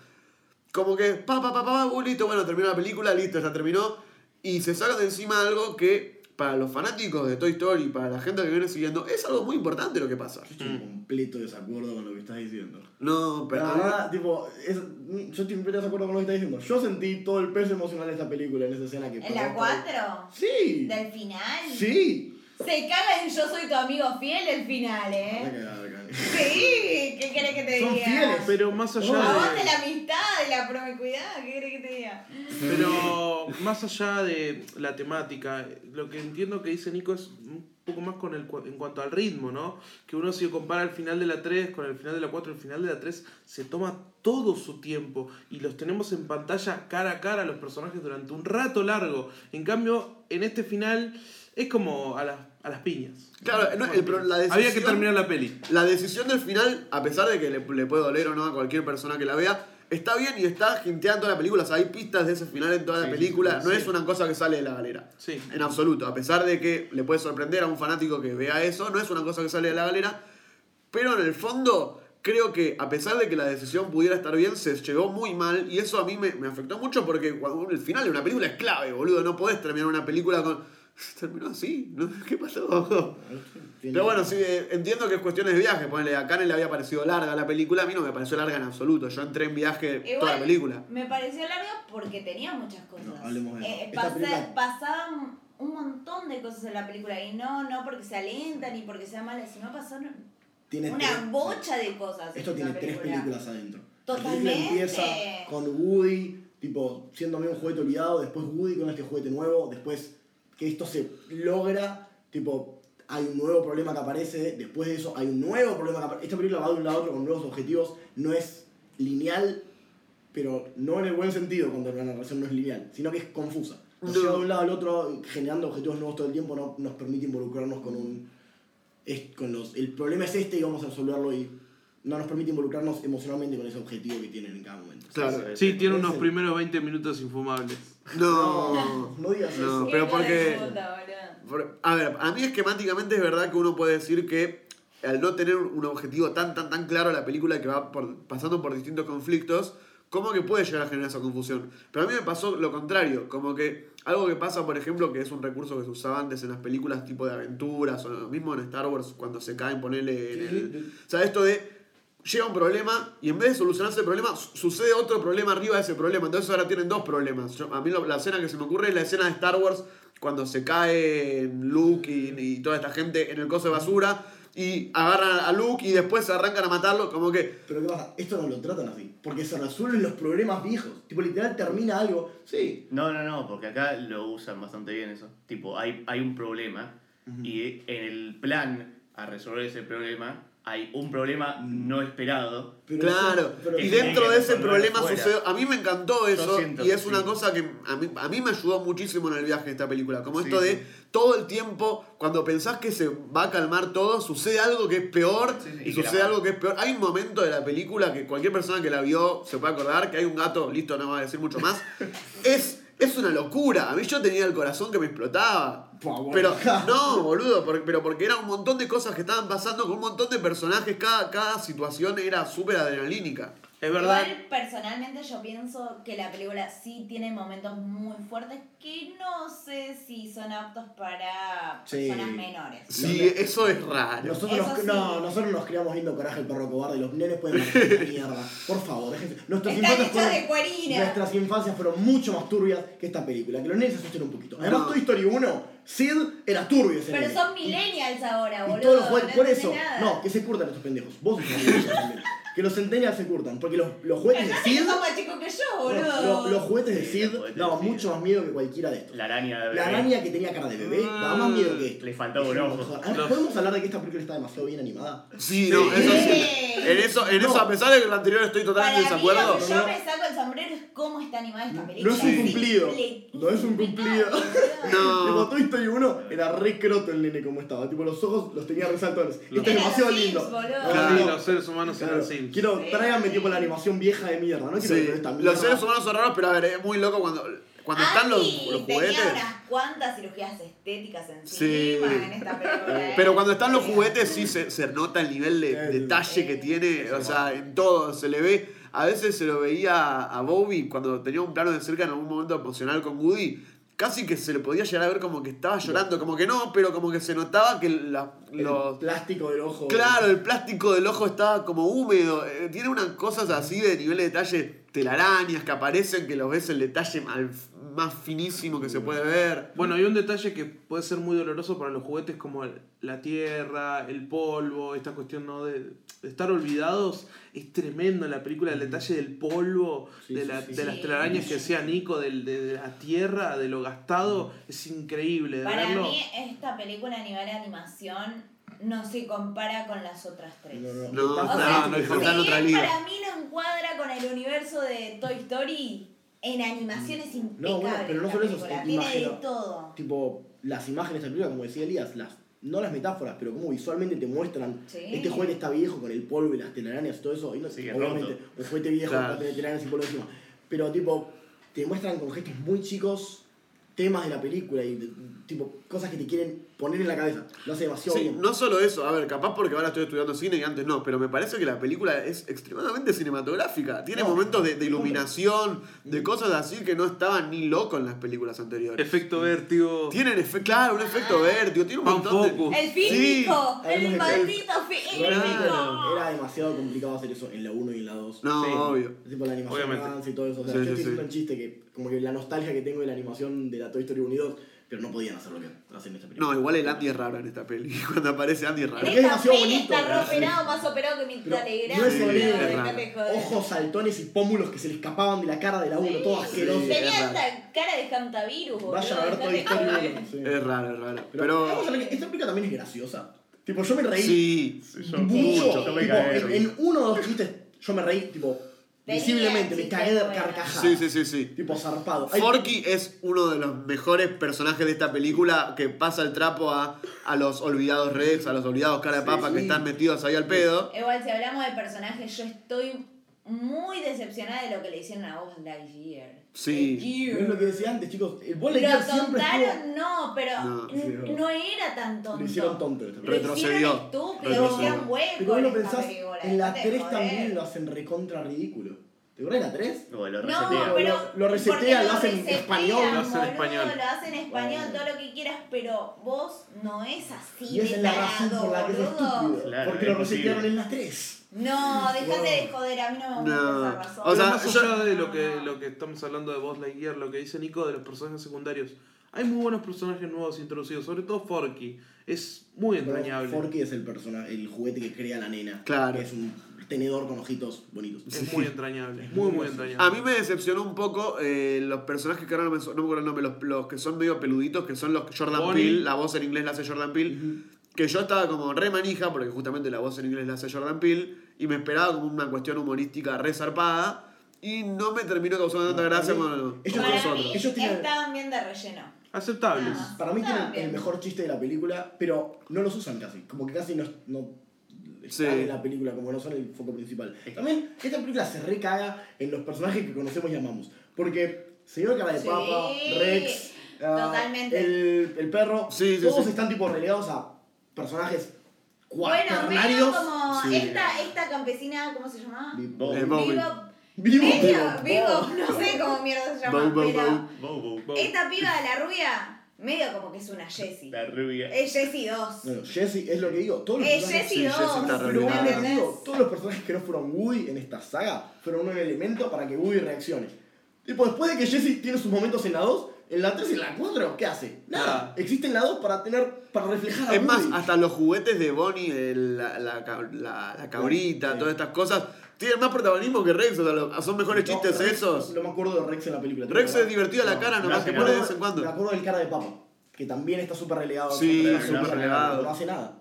como que, pa, pa, pa, pa, uh, bueno, terminó la película, listo, ya terminó. Y se sacan de encima algo que para los fanáticos de Toy Story, para la gente que viene siguiendo, es algo muy importante lo que pasa.
Yo estoy en completo desacuerdo con lo que estás diciendo.
No, pero...
La verdad, tipo, es- yo estoy en completo desacuerdo con lo que estás diciendo. Yo sentí todo el peso emocional de esta película en esa escena que
¿En la 4?
Sí.
¿Del final?
Sí.
Se caga en Yo soy tu amigo fiel el final, ¿eh? Sí, ¿qué querés que te
Son
diga?
fieles,
Pero más allá de...
La amistad y la promiscuidad, ¿qué querés que te diga?
Pero más allá de la temática, lo que entiendo que dice Nico es un poco más con el, en cuanto al ritmo, ¿no? Que uno si compara el final de la 3 con el final de la 4, el final de la 3 se toma todo su tiempo y los tenemos en pantalla cara a cara a los personajes durante un rato largo. En cambio, en este final es como a las, a las piñas.
Claro, no, el la
Había que
decisión-
terminar la peli.
La decisión del final, a pesar de que le, le puede doler o no a cualquier persona que la vea, está bien y está toda la película. O sea, hay pistas de ese final en toda
Sí,
la película.
sí,
no
sí.
es una cosa que sale de la galera.
Sí.
En absoluto. A pesar de que le puede sorprender a un fanático que vea eso, no es una cosa que sale de la galera. Pero en el fondo, creo que a pesar de que la decisión pudiera estar bien, se llegó muy mal. Y eso a mí me, me afectó mucho porque cuando el final de una película es clave, boludo. No podés terminar una película con. Terminó así, ¿no? ¿Qué pasó? Pero bueno, sí, eh, entiendo que es cuestiones de viaje. Ponele, a Karen le había parecido larga la película, a mí no me pareció larga en absoluto. Yo entré en viaje toda
Igual,
la película.
Me pareció larga porque tenía muchas cosas.
No, hablemos de eso.
Eh,
Esta
pasa-
película-
Pasaban un montón de cosas en la película y no, no porque sea lenta ni porque sea mala, sino pasaron
Tiene
una
tres-
bocha de cosas.
Esto
en
tiene tres
película.
películas adentro.
Totalmente.
empieza con Woody, tipo, siendo medio un juguete olvidado, después Woody con este juguete nuevo, después que esto se logra, tipo, hay un nuevo problema que aparece, después de eso hay un nuevo problema que aparece. Esta película va de un lado a otro con nuevos objetivos, no es lineal, pero no en el buen sentido cuando la narración no es lineal, sino que es confusa. Nos
No.
lleva de un lado al otro, generando objetivos nuevos todo el tiempo, no nos permite involucrarnos con un es- con los, el problema es este y vamos a resolverlo y no nos permite involucrarnos emocionalmente con ese objetivo que tienen en cada momento.
Claro.
Sí, tiene unos primeros 20 minutos infumables.
No.
no digas
No,
eso.
Pero porque-. Por- A ver, a mí esquemáticamente es verdad que uno puede decir que al no tener un objetivo tan, tan, tan claro la película que va por- pasando por distintos conflictos, como que puede llegar a generar esa confusión. Pero a mí me pasó lo contrario, como que algo que pasa, por ejemplo, que es un recurso que se usaba antes en las películas tipo de aventuras, o lo mismo en Star Wars cuando se caen, ponerle en el... O sea, esto de llega un problema y en vez de solucionarse el problema, su- sucede otro problema arriba de ese problema. Entonces ahora tienen dos problemas. Yo- a mí lo- la escena que se me ocurre es la escena de Star Wars cuando se cae Luke y, y toda esta gente en el coso de basura y agarran a Luke y después se arrancan a matarlo. Como que
Pero ¿qué pasa? Esto no lo tratan así, porque se resuelven los problemas viejos. Tipo, literal termina algo, sí.
No, no, no, porque acá lo usan bastante bien eso. Tipo, hay, hay un problema y en el plan a resolver ese problema hay un problema no esperado.
Pero
Claro,
eso- pero
y dentro de ese problema
afuera.
sucedió. A mí me encantó eso y es una
sí.
cosa que a mí, a mí me ayudó muchísimo en el viaje de esta película. Como
Sí,
esto de
sí.
todo el tiempo, cuando pensás que se va a calmar todo, sucede algo que es peor
Sí, sí,
y sucede
la-
algo que es peor. Hay un momento de la película que cualquier persona que la vio se puede acordar que hay un gato, listo, no voy a decir mucho más. es, es una locura. A mí yo tenía el corazón que me explotaba. Pero, no, boludo, por- pero porque era un montón de cosas que estaban pasando con un montón de personajes, cada, cada situación era súper adrenalínica.
Es verdad.
Igual, personalmente yo pienso que la película sí tiene momentos muy fuertes que no sé si son aptos para
Sí.
personas menores.
Sí, eso es raro.
Nosotros
Eso
nos,
sí.
no, nosotros nos criamos viendo Coraje el perro cobarde y los nenes pueden hacer mierda. Por favor, déjense. Nuestras
Están
infancias,
hechos de
fueron,
cuerina.
nuestras infancias fueron mucho más turbias que esta película. Que los nenes se asusten un poquito. Además,
No.
Toy Story 1, Sid era turbio ese
Pero
nene.
son millennials ahora,
Y
boludo.
todos los juguetes,
no
por eso,
nada.
no, que se curtan estos pendejos. Vos sos también. Que los centennials se curtan, porque los, los juguetes de Sid,
más chico que yo,
no,
boludo.
lo- los juguetes de Sid
los
daban mucho más miedo que cualquiera de estos.
La araña de
La
bebé.
araña que tenía cara de bebé daba más miedo que esto.
Le faltaba un ojo.
Los-
¿Podemos hablar de que esta película está demasiado bien animada?
Sí, no, eso sí. En eso, en eso,
No.
a pesar de que el anterior estoy totalmente en
lo
desacuerdo.
yo
No.
me saco el sombrero es cómo está animada esta
No
película.
es un cumplido. No es un cumplido.
No.
Tipo, Toy Story 1 era re croto el nene como estaba. Tipo, los ojos los tenía resaltones. Este es demasiado lindo. No,
Claro.
No.
los seres humanos
Claro,
eran Sims.
Quiero,
Sí.
tráiganme tipo la animación vieja de mierda, ¿no? Quiero
Sí.
ver esta
Los seres humanos son raros, pero a ver, es muy loco cuando, cuando están los, los
tenía
juguetes.
unas cuantas cirugías estéticas encima
Sí.
en esta película. ¿eh?
Pero cuando están los juguetes sí se, se nota el nivel de
Sí.
detalle que tiene, o sea, en todo, se le ve, a veces se lo veía a Bobby cuando tenía un plano de cerca en algún momento emocional con Woody, casi que se le podía llegar a ver como que estaba llorando, como que no, pero como que se notaba que la-
El
los...
plástico del ojo.
Claro, el plástico del ojo estaba como húmedo, eh, tiene unas cosas así de nivel de detalle, telarañas que aparecen, que los ves el detalle mal- más finísimo que se puede ver.
Bueno, hay un detalle que puede ser muy doloroso para los juguetes como el- la tierra, el polvo, esta cuestión ¿no? de, de estar olvidados. Es tremendo en la película el detalle del polvo,
Sí,
de,
sí,
la-
sí,
de
sí.
las telarañas que decía Nico, del- de, de la tierra, de lo gastado. Es increíble de
Para
verlo.
mí, esta película a nivel de animación no se compara con las otras tres.
No, no,
No,
O sea,
no, no hay
si
falta en
bien
otra liga.
para mí no con en animación es impecable.
bueno, pero no solo eso,
película,
es
Tiene
imagino-
de todo.
Tipo, las imágenes de la película, como decía Elías, las, no las metáforas, pero como visualmente te muestran.
Sí.
Este juguete está viejo con el polvo y las telarañas y todo eso. Y no,
Sí, es
obviamente, un juguete viejo
Claro.
tener telarañas y polvo encima. Pero, tipo, te muestran con gestos muy chicos temas de la película y, de- tipo, cosas que te quieren poner en la cabeza. Lo hace demasiado
Sí,
bien.
no solo eso, a ver, capaz porque ahora estoy estudiando cine y antes no, pero me parece que la película es extremadamente cinematográfica. Tiene
No,
momentos de, iluminación, de cosas así que no estaban ni locos en las películas anteriores.
Efecto vértigo.
Tienen, efe- claro, un efecto vértigo, tiene un montón de...
El
Sí.
fílmico,
Hablemos
el maldito fílmico.
era demasiado complicado hacer eso en la 1 y en la 2.
No,
Sí.
obvio.
Tipo la animación
Obviamente.
y todo eso. O sea,
Sí,
yo
sí,
estoy
sí.
haciendo un chiste que, como que la nostalgia que tengo de la animación de la Toy Story 1 y 2, pero no podían hacerlo bien. Hacen esta película.
No, igual el Andy es raro en esta peli. Cuando aparece Andy es raro.
En
es
esta
demasiado
peli
bonito,
está
¿verdad?
operado, más operado que mi
Pero
Telegram.
no es
boludo.
Ojos saltones y pómulos que se le escapaban de la cara de la 1, todo asqueroso.
Sí.
Tenía esta cara de hantavirus, boludo.
Vayan a ver
joder.
1. sí.
Es raro, es raro.
Pero,
Pero...
que esta película también es graciosa. Tipo, yo me reí
Sí.
yo-
mucho.
mucho, yo me
Tipo, en, en uno o dos chistes yo me reí, tipo, visiblemente, me cagué de
buenos.
carcajadas.
Sí, sí, sí, sí.
Tipo, zarpado. Ay,
Forky es uno de los mejores personajes de esta película que pasa el trapo a, a los olvidados Rex, a los olvidados cara de
Sí,
papa que están metidos ahí al pedo.
Igual, si hablamos de personajes, yo estoy muy decepcionada de lo que le hicieron a Buzz Lightyear.
Sí.
Lightyear.
es lo que decía antes, chicos. El Buzz
Lo
siempre estuvo...
tontaron, no, pero
No,
sí,
no era tan tonto.
Lo hicieron tonto.
Lo.
Retrocedió.
estúpido, lo
Retrocedió.
hicieron hueco
Pero vos
en
lo pensás,
película,
en la
dejate
3
joder.
también lo hacen recontra ridículo. ¿Te acuerdas de la 3?
O lo
No,
resetea.
pero.
Lo- lo resetean,
porque
lo hacen en
resetean,
español.
Lo hacen en español.
Lo hacen en español, todo lo que quieras, pero vos no es así.
Y esa es la razón por la que es estúpido.
Claro,
porque
es
lo resetearon en la 3.
No, dejate de joder, a mí no me gusta
No.
esa razón.
O sea,
más
yo-
allá de lo que, lo que estamos hablando de Buzz Lightyear, lo que dice Nico de los personajes secundarios, hay muy buenos personajes nuevos introducidos, sobre todo Forky. Es muy entrañable.
Forky es el persona, el juguete que crea la nena.
Claro.
Que es un tenedor con ojitos bonitos.
Es muy entrañable, muy, muy entrañable.
A mí me decepcionó un poco eh, los personajes que ahora no me, no me acuerdo el nombre, los, los que son medio peluditos, que son los Jordan
Bonnie.
Peele, la voz en inglés la hace Jordan Peele. Que yo estaba como re manija, porque justamente la voz en inglés la hace Jordan Peele, y me esperaba como una cuestión humorística re zarpada, y no me terminó causando tanta gracia como,
ellos-
como
Para
nosotros.
mí
Ellos tienen-
estaban bien de relleno.
Aceptables.
Para mí tienen el
bien.
mejor chiste de la película, pero no los usan casi. Como que casi no, no
Sí.
están en la película, como no son el foco principal. También esta película se recaga en los personajes que conocemos y amamos. Porque Señor Cara de
Sí.
Papa, Rex, Ah,
Totalmente.
El, el perro.
Sí, sí,
todos
sí.
están tipo relegados a personajes
Bueno,
cuaternarios.
como
Sí.
esta, esta campesina, ¿cómo se llamaba?
Eh, Bowie.
Vivo,
Vivo.
medio, vivo, no sé cómo mierda se llama,
Bow, bow.
Bow.
esta piba, la rubia, medio como que es una Jessie.
La rubia.
Es Jessie 2.
Bueno, Jesse es lo que digo. Todos los
Es
personajes-
Jessie
Sí,
2.
Jessie está
Pero
revelada.
bueno,
¿me
te
entendés?
digo, todos los personajes que no fueron Woody en esta saga fueron un elemento para que Woody reaccione. Tipo, después de que Jesse tiene sus momentos en la 2, en la 3 y en la 4, ¿qué hace? Nada.
Ah.
Existe en la 2 para tener, para reflejar a
Es más,
Woody.
hasta los juguetes de Bonnie, la, la, la- la cabrita,
Sí.
todas estas cosas, tienen más protagonismo que Rex. O sea, lo- son mejores
No,
chistes
Rex-
esos.
No me acuerdo de Rex en la película.
Rex
¿te
es divertido a la cara,
no
nomás que pone de vez en
Me
cuando.
acuerdo del cara de papa, que también está súper relegado.
Sí,
súper relegado. No hace nada.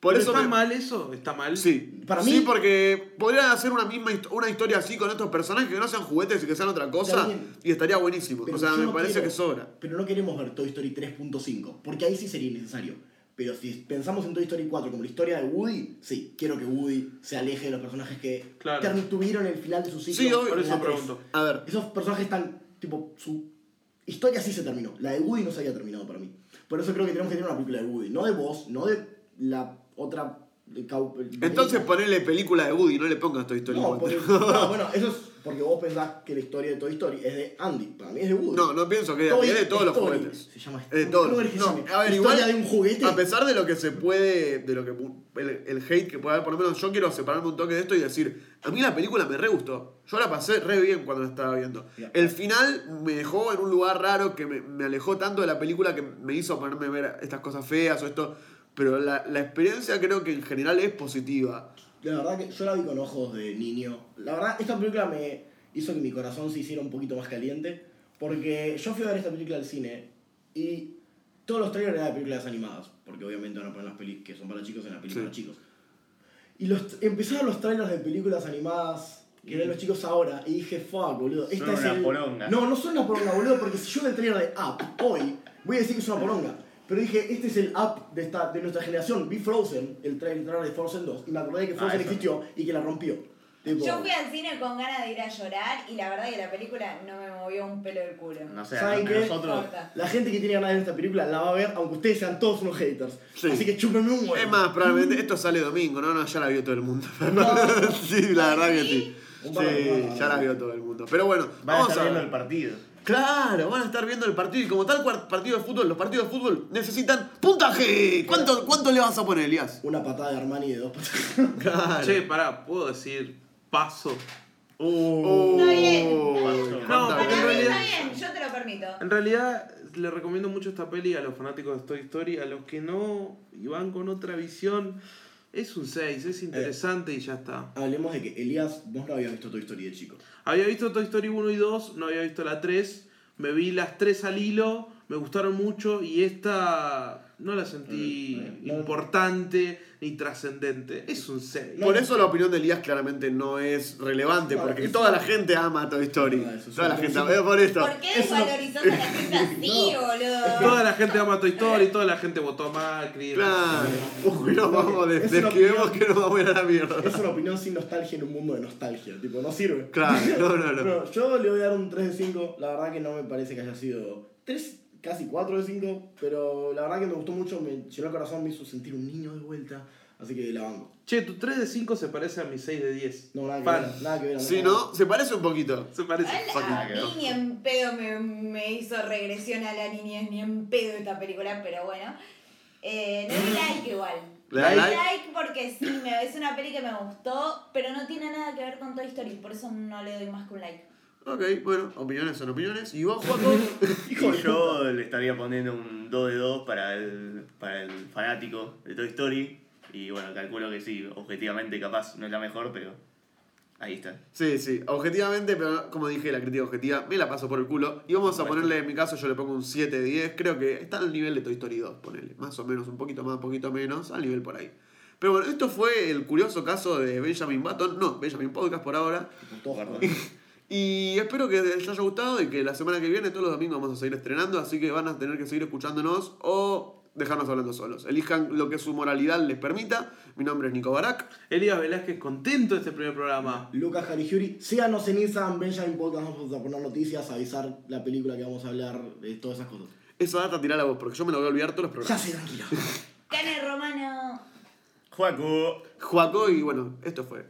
Por
¿Pero
eso
está
me-
mal eso? ¿Está mal?
Sí,
Para
sí,
mí-
porque podrían hacer una misma hist- una historia así con estos personajes que no sean juguetes y que sean otra cosa y estaría buenísimo.
Pero
o sea, me
no
parece
quiero-
que sobra.
Pero no queremos ver Toy Story 3.5, porque ahí sí sería innecesario. Pero si pensamos en Toy Story 4 como la historia de Woody, sí, quiero que Woody se aleje de los personajes que
Claro.
tuvieron el final de su ciclo.
Sí, obvio.
Por eso pregunto.
A ver,
Esos personajes están, tipo, su historia sí se terminó. La de Woody no se había terminado para mí. Por eso creo que tenemos que tener una película de Woody. No de vos, no de la otra...
entonces ponele película de Woody, no le pongas Toy Story
No,
4.
porque, no, bueno, eso es porque vos pensás que la historia de Toy Story es de Andy. Para mí es de Woody.
No, no pienso que
Toy
es de todos los juguetes.
Se llama
Es de todos.
¿Cómo querés que se
No, a ver, igual,
de un juguete.
A pesar de lo que se puede, de lo que el, el hate que puede haber, por lo menos yo quiero separarme un toque de esto y decir, a mí la película me re gustó. Yo la pasé re bien cuando la estaba viendo. El final me dejó en un lugar raro que me, me alejó tanto de la película que me hizo ponerme a ver estas cosas feas o esto. Pero la, la experiencia creo que en general es positiva.
La verdad que yo la vi con ojos de niño. La verdad, esta película me hizo que mi corazón se hiciera un poquito más caliente. Porque yo fui a ver esta película al cine y todos los trailers eran de películas animadas. Porque obviamente van a poner las pelis que son para chicos en las películas para
Sí.
chicos. Y los, empezaron los trailers de películas animadas que ven los chicos ahora y dije, fuck, boludo. Esta
Son
es
una
el...
poronga.
No, no son una poronga, boludo, porque si yo veo el trailer de Up hoy, voy a decir que es una poronga. Pero dije, este es el Up de, esta, de nuestra generación. Vi Frozen, el tra- el trailer de Frozen 2, y me acordé de que
Ah,
Frozen
eso.
existió y que la rompió. Tipo,
Yo fui al cine con ganas de ir a llorar y la verdad que la película no me movió un pelo del culo.
No sé,
¿Saben
a
qué?
nosotros.
La gente que tiene ganas de ver esta película la va a ver, aunque ustedes sean todos unos haters.
Sí.
Así que chúpenme un huevo.
Es más, probablemente esto sale domingo, ¿no? No, ya la vio todo el mundo.
No.
sí, la verdad que sí. Sí, ya la vio todo el mundo. Pero bueno, vamos a
viendo el partido.
Claro, van a estar viendo el partido y como tal partido de fútbol, los partidos de fútbol necesitan puntaje. ¿Cuánto, cuánto le vas a poner, Elías?
Una patada de Armani de dos patadas.
Claro.
Che, pará, ¿puedo decir paso?
Oh,
Está bien.
¿cuánta
No,
Para
en realidad-
está bien, yo te lo permito.
En realidad, le recomiendo mucho esta peli a los fanáticos de Toy Story, a los que no y van con otra visión. Es un 6, es interesante y ya está.
Hablemos de que Elías, vos no habías visto Toy Story de chico.
Había visto Toy Story 1 y 2, no había visto la 3. Me vi las 3 al hilo, me gustaron mucho y esta no la sentí
Mm, no.
importante ni trascendente. Es un 6.
Por eso la opinión de Elías claramente no es relevante,
No,
porque
eso-
toda la gente ama Toy Story.
No, eso
Toda la gente ama. Por esto.
¿Por qué
Eso-
desvalorizás a la gente así,
No.
boludo?
Toda la gente ama Toy Story, toda la gente votó a Macri.
Claro. Uy, nos vamos
Es
que vemos
opinión.
que nos vamos a ir a la mierda.
Es una opinión sin nostalgia en un mundo de nostalgia. Tipo, no sirve.
Claro, no, no, no.
Yo le voy a dar un 3 de 5. La verdad que no me parece que haya sido 3, casi 4 de 5. Pero la verdad que me gustó mucho. Me llenó el corazón, me hizo sentir un niño de vuelta. Así que la banco.
Che, tu 3 de 5 se parece a mi 6 de 10.
No, nada que ver. Nada que ver.
Si no, se parece un poquito.
Se parece.
A,
no.
mí ni en pedo me, me hizo regresión a la niñez, ni en pedo esta película, pero bueno. Eh, no like igual.
¿Le
Le
das
like?
like?
porque sí, me, es una peli que me gustó, pero no tiene nada que ver con Toy Story, por eso no le doy más que un like.
Ok, bueno, opiniones son opiniones. ¿Y vos, Juaco?
Y yo le estaría poniendo un 2 de 2 para el, para el fanático de Toy Story. Y bueno, calculo que sí, objetivamente capaz no es la mejor, pero ahí está.
Sí, sí, objetivamente, pero como dije, la crítica objetiva me la paso por el culo. Y vamos a ponerle, en mi caso, yo le pongo un 7 de 10. Creo que está al nivel de Toy Story 2, ponele. Más o menos, un poquito más, un poquito menos, al nivel por ahí. Pero bueno, esto fue el curioso caso de Benjamin Button. No, Benjamin Podcast por ahora.
Todo.
Y espero que les haya gustado y que la semana que viene, todos los domingos, vamos a seguir estrenando. Así que van a tener que seguir escuchándonos o dejarnos hablando solos. Elijan lo que su moralidad les permita. Mi nombre es Nico Barak.
Elías Velázquez, contento de este primer programa.
Lucas Jarigiuri, síganos en Instagram, Benjamin Podcast, vamos a poner noticias, avisar la película que vamos a hablar, de todas esas cosas.
Esa data tirá la voz, porque yo me lo voy a olvidar todos los
Ya
programas.
sé, tranquilo.
Cane Romano.
Juaco.
Juaco y bueno, esto fue.